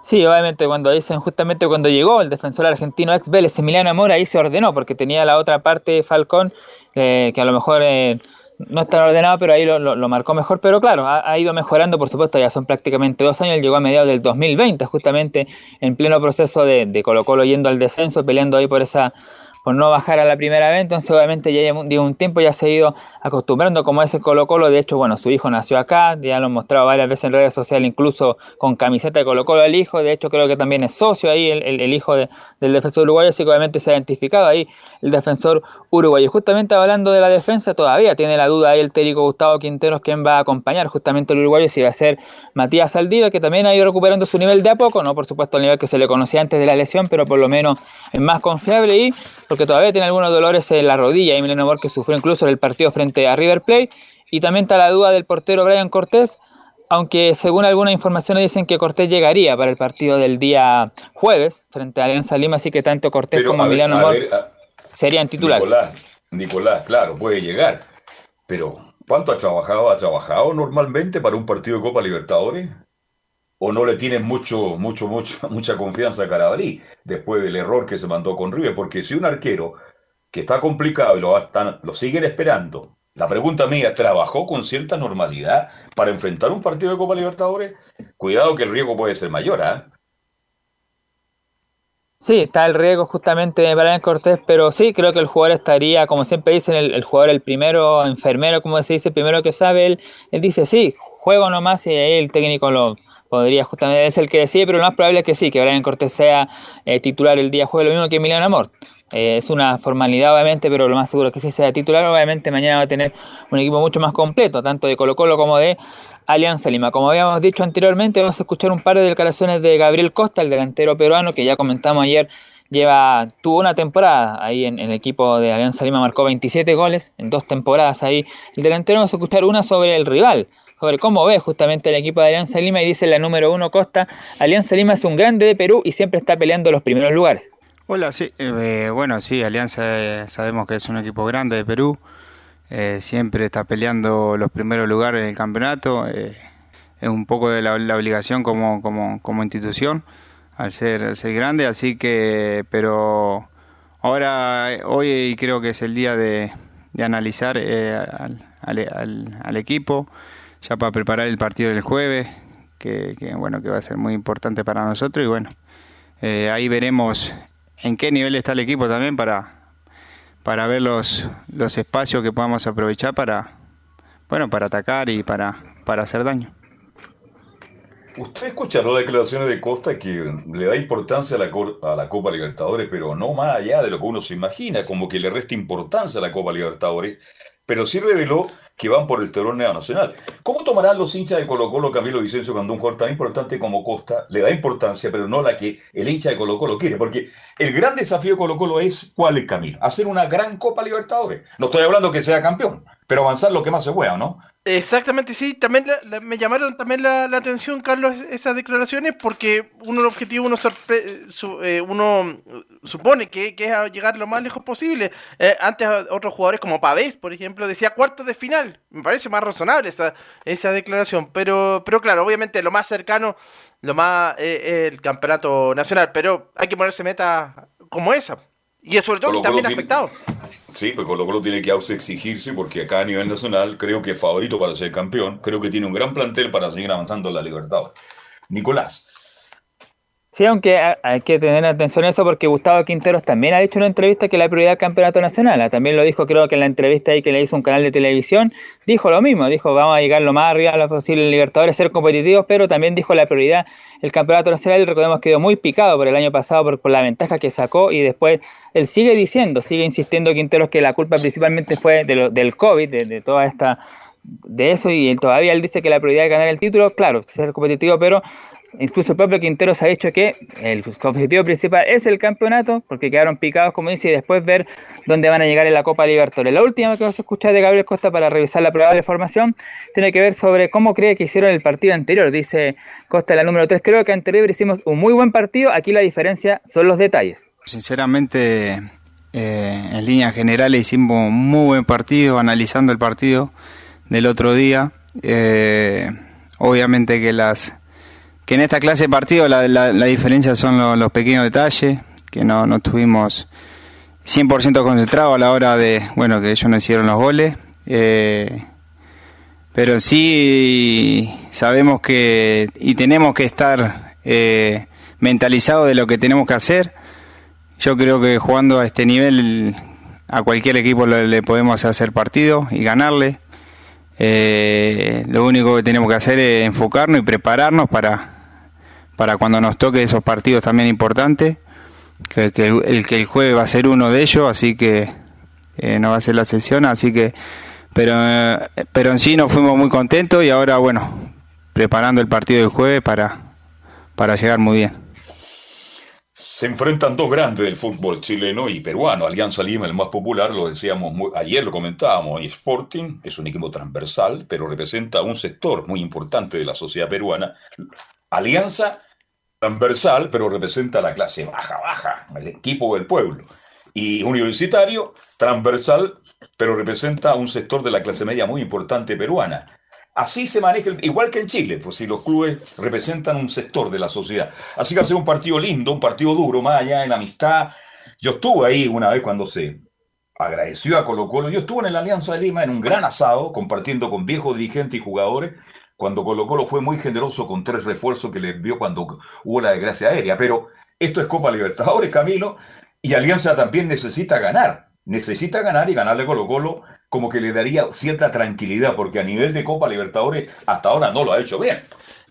Sí, obviamente cuando dicen justamente cuando llegó el defensor argentino ex Vélez, Emiliano Amor, ahí se ordenó porque tenía la otra parte Falcón eh, que a lo mejor eh, no está ordenado, pero ahí lo, lo- marcó mejor. Pero claro, ha, ido mejorando, por supuesto, ya son prácticamente dos años. Llegó a mediados del 2020, justamente en pleno proceso de, de Colo Colo yendo al descenso, peleando ahí por esa por no bajar a la primera vez, entonces obviamente ya lleva un, tiempo, ya se ha ido acostumbrando como ese Colo Colo, de hecho, bueno, su hijo nació acá, ya lo han mostrado varias veces en redes sociales, incluso con camiseta de Colo Colo el hijo, de hecho creo que también es socio ahí el, el- el hijo de- del defensor uruguayo, así que obviamente se ha identificado ahí el defensor uruguayo. Justamente hablando de la defensa, todavía tiene la duda ahí el técnico Gustavo Quinteros quién va a acompañar justamente el uruguayo, si va a ser Matías Saldiva, que también ha ido recuperando su nivel de a poco, no por supuesto el nivel que se le conocía antes de la lesión, pero por lo menos es más confiable y porque todavía tiene algunos dolores en la rodilla, y Emiliano Amor que sufrió incluso en el partido frente a River Plate, y también está la duda del portero Brian Cortés, aunque según algunas informaciones dicen que Cortés llegaría para el partido del día jueves frente a Alianza Lima, así que tanto Cortés Pero, como Emiliano Amor ver, a- serían titulares. Nicolás, Nicolás, claro, puede llegar, pero ¿cuánto ha trabajado? ¿Ha trabajado normalmente para un partido de Copa Libertadores? ¿O no le tienes mucho, mucho, mucho, mucha confianza a Carabalí después del error que se mandó con River? Porque si un arquero que está complicado y lo, están- lo siguen esperando, la pregunta mía, ¿trabajó con cierta normalidad para enfrentar un partido de Copa Libertadores? Cuidado que el riesgo puede ser mayor, ¿ah? Sí, está el riesgo justamente de Brian Cortés, pero sí, creo que el jugador estaría, como siempre dicen, el, el jugador el primero, enfermero, como se dice, el primero que sabe, él, él dice sí, juego nomás y ahí el técnico lo podría justamente, es el que decide, pero lo más probable es que sí, que Brian Cortés sea eh, titular el día jueves, lo mismo que Emiliano Amor. Eh, es una formalidad obviamente, pero lo más seguro es que sí sea titular, obviamente mañana va a tener un equipo mucho más completo, tanto de Colo Colo como de Alianza Lima. Como habíamos dicho anteriormente, vamos a escuchar un par de declaraciones de Gabriel Costa, el delantero peruano, que ya comentamos ayer, lleva, tuvo una temporada ahí en el equipo de Alianza Lima, marcó 27 goles en dos temporadas ahí. El delantero vamos a escuchar una sobre el rival, sobre cómo ve justamente el equipo de Alianza Lima y dice la número uno Costa, Alianza Lima es un grande de Perú y siempre está peleando los primeros lugares. Hola, sí, eh, bueno, sí, Alianza eh, sabemos que es un equipo grande de Perú, eh, siempre está peleando los primeros lugares en el campeonato, eh, es un poco de la, la obligación como, como, como institución al ser, al ser grande, así que, pero ahora, hoy creo que es el día de, de analizar eh, al, al- al- al equipo, ya para preparar el partido del jueves, que, bueno, que va a ser muy importante para nosotros y bueno, eh, ahí veremos en qué nivel está el equipo también para, para ver los, los espacios que podamos aprovechar para, bueno, para atacar y para, para hacer daño. Usted escuchará las declaraciones de Costa que le da importancia a la, a la Copa Libertadores, pero no más allá de lo que uno se imagina, como que le resta importancia a la Copa Libertadores, pero sí reveló que van por el torneo nacional. ¿Cómo tomarán los hinchas de Colo Colo Camilo Vicencio cuando un jugador tan importante como Costa le da importancia, pero no la que el hincha de Colo Colo quiere? Porque el gran desafío de Colo Colo es, ¿cuál es Camilo? Hacer una gran Copa Libertadores. No estoy hablando que sea campeón, pero avanzar lo que más se pueda, ¿no? Exactamente, sí. También me llamaron también la, atención, Carlos, esas declaraciones, porque uno el objetivo, uno, eh, uno supone que, es llegar lo más lejos posible. Eh, antes otros jugadores como Pavés, por ejemplo, decía cuartos de final. Me parece más razonable esa, esa declaración. Pero, pero claro, obviamente lo más cercano, lo más eh, el campeonato nacional. Pero hay que ponerse meta como esa. Y sobre todo que también tiene- afectado. Sí, pues Colo Colo tiene que exigirse porque acá a nivel nacional creo que es favorito para ser campeón. Creo que tiene un gran plantel para seguir avanzando en la Libertadores. Nicolás, Sí, aunque hay que tener atención a eso porque Gustavo Quinteros también ha dicho en una entrevista que la prioridad del campeonato nacional. Ah, también lo dijo, creo que en la entrevista ahí que le hizo un canal de televisión, dijo lo mismo. Dijo, vamos a llegar lo más arriba a lo posible en Libertadores, ser competitivos, pero también dijo la prioridad el campeonato nacional. Recordemos que quedó muy picado por el año pasado por, por la ventaja que sacó y después él sigue diciendo, sigue insistiendo Quinteros que la culpa principalmente fue de lo, del COVID, de, de toda esta de eso y todavía él dice que la prioridad es ganar el título, claro, ser competitivo, pero Incluso el propio Quinteros ha dicho que el objetivo principal es el campeonato, porque quedaron picados, como dice, y después ver dónde van a llegar en la Copa Libertadores. La última que vamos a escuchar de Gabriel Costa para revisar la probable formación tiene que ver sobre cómo cree que hicieron el partido anterior. Dice Costa, la número 3, creo que anterior hicimos un muy buen partido, aquí la diferencia son los detalles. Sinceramente, eh, en líneas generales hicimos un muy buen partido, analizando el partido del otro día. Eh, obviamente que las que en esta clase de partido la, la, diferencia son los pequeños detalles, que no, no estuvimos 100% concentrados a la hora de, bueno, que ellos no hicieron los goles. Eh, pero sí sabemos que y tenemos que estar eh, mentalizados de lo que tenemos que hacer. Yo creo que jugando a este nivel a cualquier equipo le, podemos hacer partido y ganarle. Eh, lo único que tenemos que hacer es enfocarnos y prepararnos para, para cuando nos toque esos partidos también importantes, que, el, que el jueves va a ser uno de ellos, así que eh, no va a ser la sesión, así que, pero, pero en sí nos fuimos muy contentos y ahora, bueno, preparando el partido del jueves para, para llegar muy bien. Se enfrentan dos grandes del fútbol chileno y peruano. Alianza Lima, el más popular, lo decíamos ayer, lo comentábamos. Y Sporting es un equipo transversal, pero representa un sector muy importante de la sociedad peruana. Alianza transversal, pero representa la clase baja, baja, el equipo del pueblo. Y universitario, transversal, pero representa un sector de la clase media muy importante peruana. Así se maneja, igual que en Chile, pues si los clubes representan un sector de la sociedad. Así que va a ser un partido lindo, un partido duro, más allá en amistad. Yo estuve ahí una vez cuando se agradeció a Colo Colo. Yo estuve en la Alianza de Lima en un gran asado, compartiendo con viejos dirigentes y jugadores, cuando Colo Colo fue muy generoso con tres refuerzos que le envió cuando hubo la desgracia aérea. Pero esto es Copa Libertadores, Camilo, y Alianza también necesita ganar. Necesita ganar y ganarle Colo Colo como que le daría cierta tranquilidad, porque a nivel de Copa Libertadores hasta ahora no lo ha hecho bien.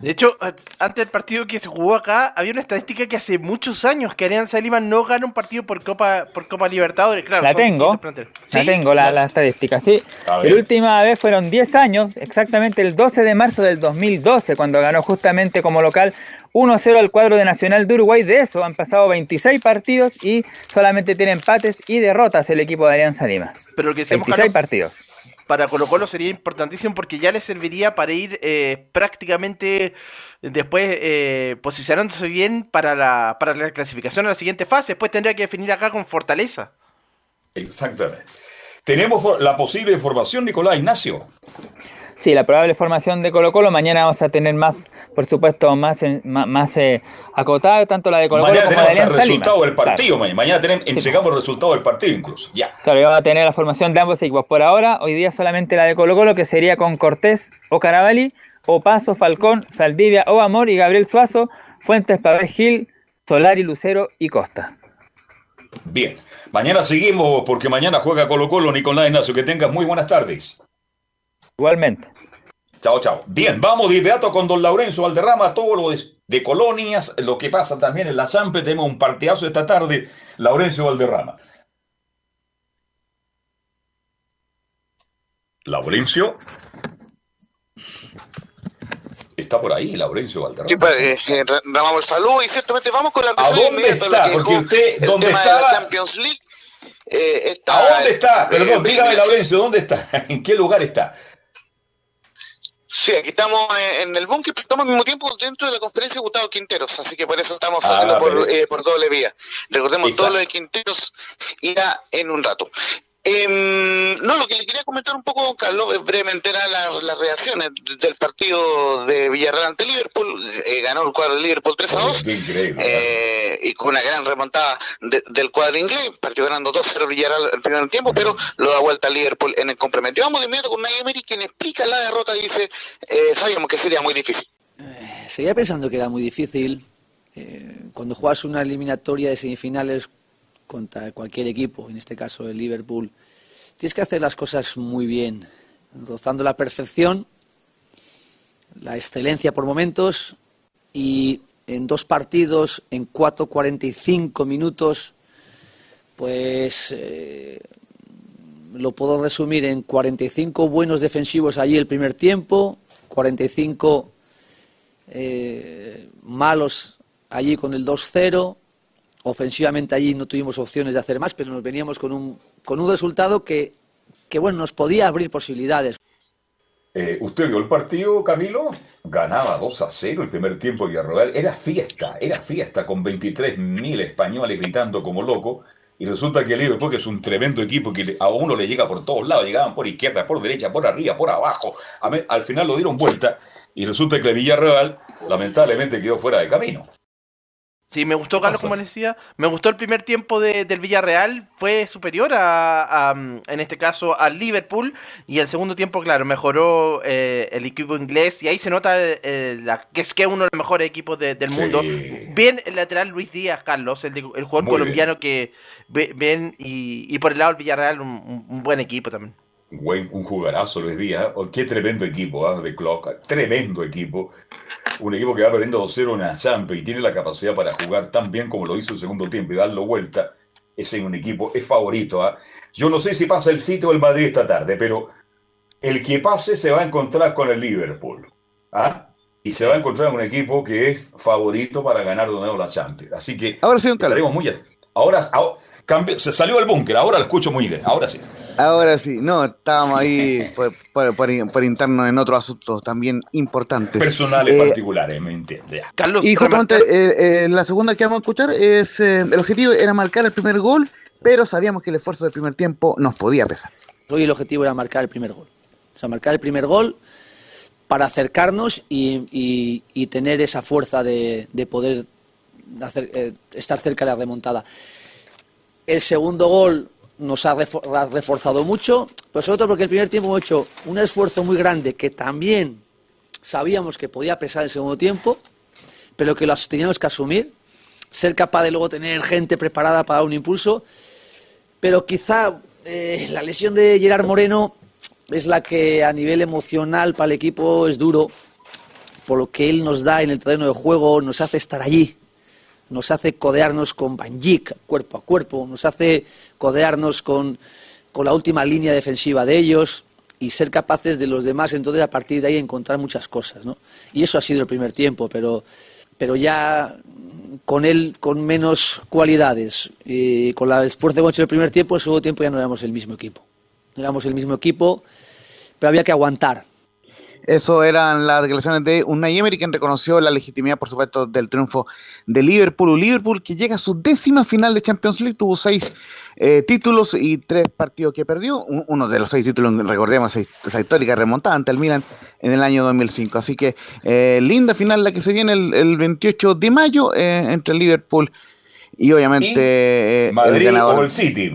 De hecho, antes del partido que se jugó acá, había una estadística que hace muchos años que Alianza Lima no gana un partido por Copa por Copa Libertadores. Claro, la tengo, la tengo, la, estadística, sí. La última vez fueron 10 años, exactamente el 12 de marzo del 2012, cuando ganó justamente como local 1-0 al cuadro de Nacional de Uruguay. De eso han pasado 26 partidos y solamente tiene empates y derrotas el equipo de Alianza Lima. Pero lo que 26 partidos para Colo Colo sería importantísimo porque ya le serviría para ir eh, prácticamente después eh, posicionándose bien para la, para la clasificación a la siguiente fase. Después tendría que definir acá con fortaleza. Exactamente. Tenemos la posible formación, Nicolás Ignacio. Sí, la probable formación de Colo Colo. Mañana vamos a tener más, por supuesto, más, más, eh, acotada, tanto la de Colo Colo como la de Alianza el resultado del partido. Mañana tenemos, entregamos el resultado del partido incluso. Ya. Claro, vamos a tener la formación de ambos equipos. Por ahora, hoy día solamente la de Colo Colo, que sería con Cortés o Carabalí, o Paso, Falcón, Saldivia o Amor y Gabriel Suazo, Fuentes, Pavel Gil, Solari, Lucero y Costa. Bien. Mañana seguimos porque mañana juega Colo Colo, Nicolás Ignacio. Que tengas muy buenas tardes. Igualmente. Chao, chao. Bien, vamos de inmediato con don Laurencio Valderrama, todo lo de, colonias, lo que pasa también en la Champe. Tenemos un partidazo esta tarde, Laurencio Valderrama. Laurencio. Está por ahí, Laurencio Valderrama. Sí, pues, eh, eh el saludo y ciertamente vamos con la ¿A dónde está? Porque usted, ¿dónde está? la Champions League. Eh, está, ¿A dónde está? Perdón, dígame, Laurencio, ¿dónde está? ¿En qué lugar está? Sí, aquí estamos en el búnker, pero estamos al mismo tiempo dentro de la conferencia de Gustavo Quinteros, así que por eso estamos saliendo ah, eh, por, doble vía. Recordemos, todo lo de Quinteros irá en un rato. Eh, no, lo que le quería comentar un poco, Carlos, brevemente era las reacciones del partido de Villarreal ante Liverpool. Eh, ganó el cuadro de Liverpool 3 a 2. Eh, y con una gran remontada del cuadro inglés. Partió ganando 2-0 Villarreal el primer tiempo, pero lo da vuelta a Liverpool en el complemento. Vamos de inmediato con Nay Emery, quien explica la derrota y dice: eh, Sabíamos que sería muy difícil. seguía pensando que era muy difícil. eh, cuando juegas una eliminatoria de semifinales contra cualquier equipo, en este caso el Liverpool, tienes que hacer las cosas muy bien, rozando la perfección, la excelencia por momentos y en dos partidos, en 4.45 minutos, pues eh, lo puedo resumir en 45 buenos defensivos allí el primer tiempo, 45 eh, malos allí con el 2-0. Ofensivamente allí no tuvimos opciones de hacer más, pero nos veníamos con un, con un resultado que, que, bueno, nos podía abrir posibilidades. Eh, ¿Usted vio el partido, Camilo? Ganaba 2 a 0 el primer tiempo Villarreal. Era fiesta, era fiesta con 23.000 españoles gritando como locos. Y resulta que el Liverpool, que es un tremendo equipo que a uno le llega por todos lados, llegaban por izquierda, por derecha, por arriba, por abajo. Al final lo dieron vuelta y resulta que el Villarreal lamentablemente quedó fuera de camino. Sí, me gustó, Carlos, como decía. Me gustó el primer tiempo del Villarreal. Fue superior a, en este caso, al Liverpool. Y el segundo tiempo, claro, mejoró eh, el equipo inglés. Y ahí se nota que es que uno de los mejores equipos del mundo. Bien el lateral Luis Díaz, Carlos, el, jugador colombiano que ven. Y, por el lado del Villarreal, un buen equipo también un jugadorazo Luis Díaz. Oh, qué tremendo equipo ¿ah? de Clock. Tremendo equipo. Un equipo que va perdiendo 2-0 en la Champions y tiene la capacidad para jugar tan bien como lo hizo el segundo tiempo y darlo vuelta. Es un equipo, es favorito. ¿ah? Yo no sé si pasa el sitio o el Madrid esta tarde, pero el que pase se va a encontrar con el Liverpool. ¿ah? Y se va a encontrar con un equipo que es favorito para ganar de nuevo la Champions. Así que ahora sí, estaremos muy Ahora, ahora se salió del búnker, ahora lo escucho muy bien. Ahora sí. Ahora sí, no, estábamos ahí por, interno en otros asuntos también importantes. Personales eh, particulares, me entiende. Carlos, y justamente eh, eh, la segunda que vamos a escuchar es, el objetivo era marcar el primer gol, pero sabíamos que el esfuerzo del primer tiempo nos podía pesar. Hoy el objetivo era marcar el primer gol. O sea, marcar el primer gol para acercarnos y, tener esa fuerza de, poder hacer, estar cerca de la remontada. El segundo gol nos ha reforzado mucho, pero sobre todo porque el primer tiempo hemos hecho un esfuerzo muy grande que también sabíamos que podía pesar el segundo tiempo, pero que lo teníamos que asumir, ser capaz de luego tener gente preparada para dar un impulso, pero quizá eh, la lesión de Gerard Moreno es la que a nivel emocional para el equipo es duro, por lo que él nos da en el terreno de juego, nos hace estar allí, nos hace codearnos con Banjik cuerpo a cuerpo, nos hace codearnos con, con la última línea defensiva de ellos y ser capaces de los demás entonces a partir de ahí encontrar muchas cosas. ¿no? Y eso ha sido el primer tiempo, pero, pero ya con él con menos cualidades y con la esfuerzo que hemos hecho el primer tiempo, el segundo tiempo ya no éramos el mismo equipo. No éramos el mismo equipo, pero había que aguantar, eso eran las declaraciones de Unai Emery, quien reconoció la legitimidad, por supuesto, del triunfo de Liverpool. Liverpool que llega a su décima final de Champions League, tuvo seis eh, títulos y tres partidos que perdió. Uno de los seis títulos, recordemos, esa histórica remontada ante el Milan en el año 2005. Así que eh, linda final la que se viene el, 28 de mayo eh, entre Liverpool y obviamente Madrid el o el City.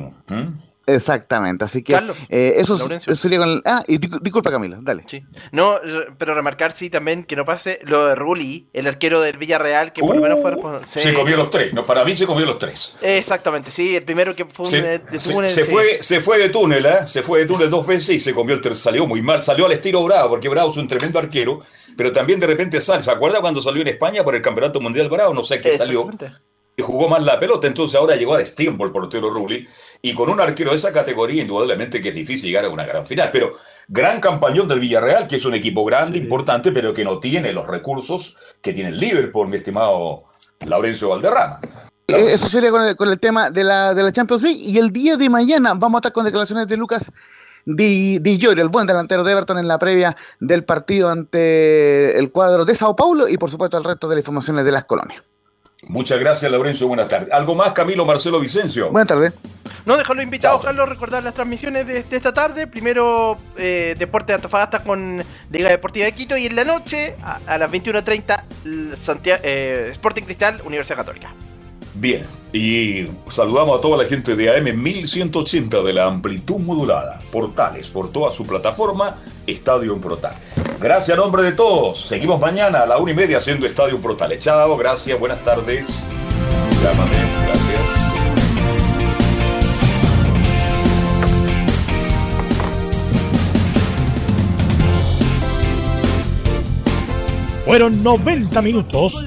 Exactamente, así que eh, eso, sería con el... Ah, y disculpa Camila, dale. Sí. No, pero remarcar sí también que no pase lo de Rulli, el arquero del Villarreal, que por lo menos fue... Uh, se comió los tres, no, para mí se comió los tres. Exactamente, sí, el primero que fue se, de, túnel. Se, fue, se fue de túnel, ¿eh? Se fue de túnel dos veces y se comió el tercero, salió muy mal, salió al estilo Bravo, porque Bravo es un tremendo arquero, pero también de repente sale, ¿se acuerda cuando salió en España por el Campeonato Mundial Bravo? No sé qué salió jugó más la pelota, entonces ahora llegó a destiempo el portero Rulli, y con un arquero de esa categoría, indudablemente que es difícil llegar a una gran final, pero gran campañón del Villarreal, que es un equipo grande, importante, pero que no tiene los recursos que tiene el Liverpool, mi estimado Laurencio Valderrama. Eh, eso sería con el, con el tema de la, de la Champions League, y el día de mañana vamos a estar con declaraciones de Lucas Di, Di el buen delantero de Everton en la previa del partido ante el cuadro de Sao Paulo y por supuesto el resto de las informaciones de las colonias. Muchas gracias, Laurencio. Buenas tardes. ¿Algo más, Camilo Marcelo Vicencio? Buenas tardes. No, dejarlo invitado, Carlos, recordar las transmisiones de, esta tarde. Primero, eh, Deporte de Antofagasta con Liga Deportiva de Quito. Y en la noche, a, las 21.30, eh, Sporting Cristal, Universidad Católica. Bien, y saludamos a toda la gente de AM 1180 de la amplitud modulada. Portales, por toda su plataforma, Estadio en Portales. Gracias a nombre de todos. Seguimos mañana a la una y media haciendo Estadio Portales. Chao, gracias, buenas tardes. Llámame, gracias. Fueron 90 minutos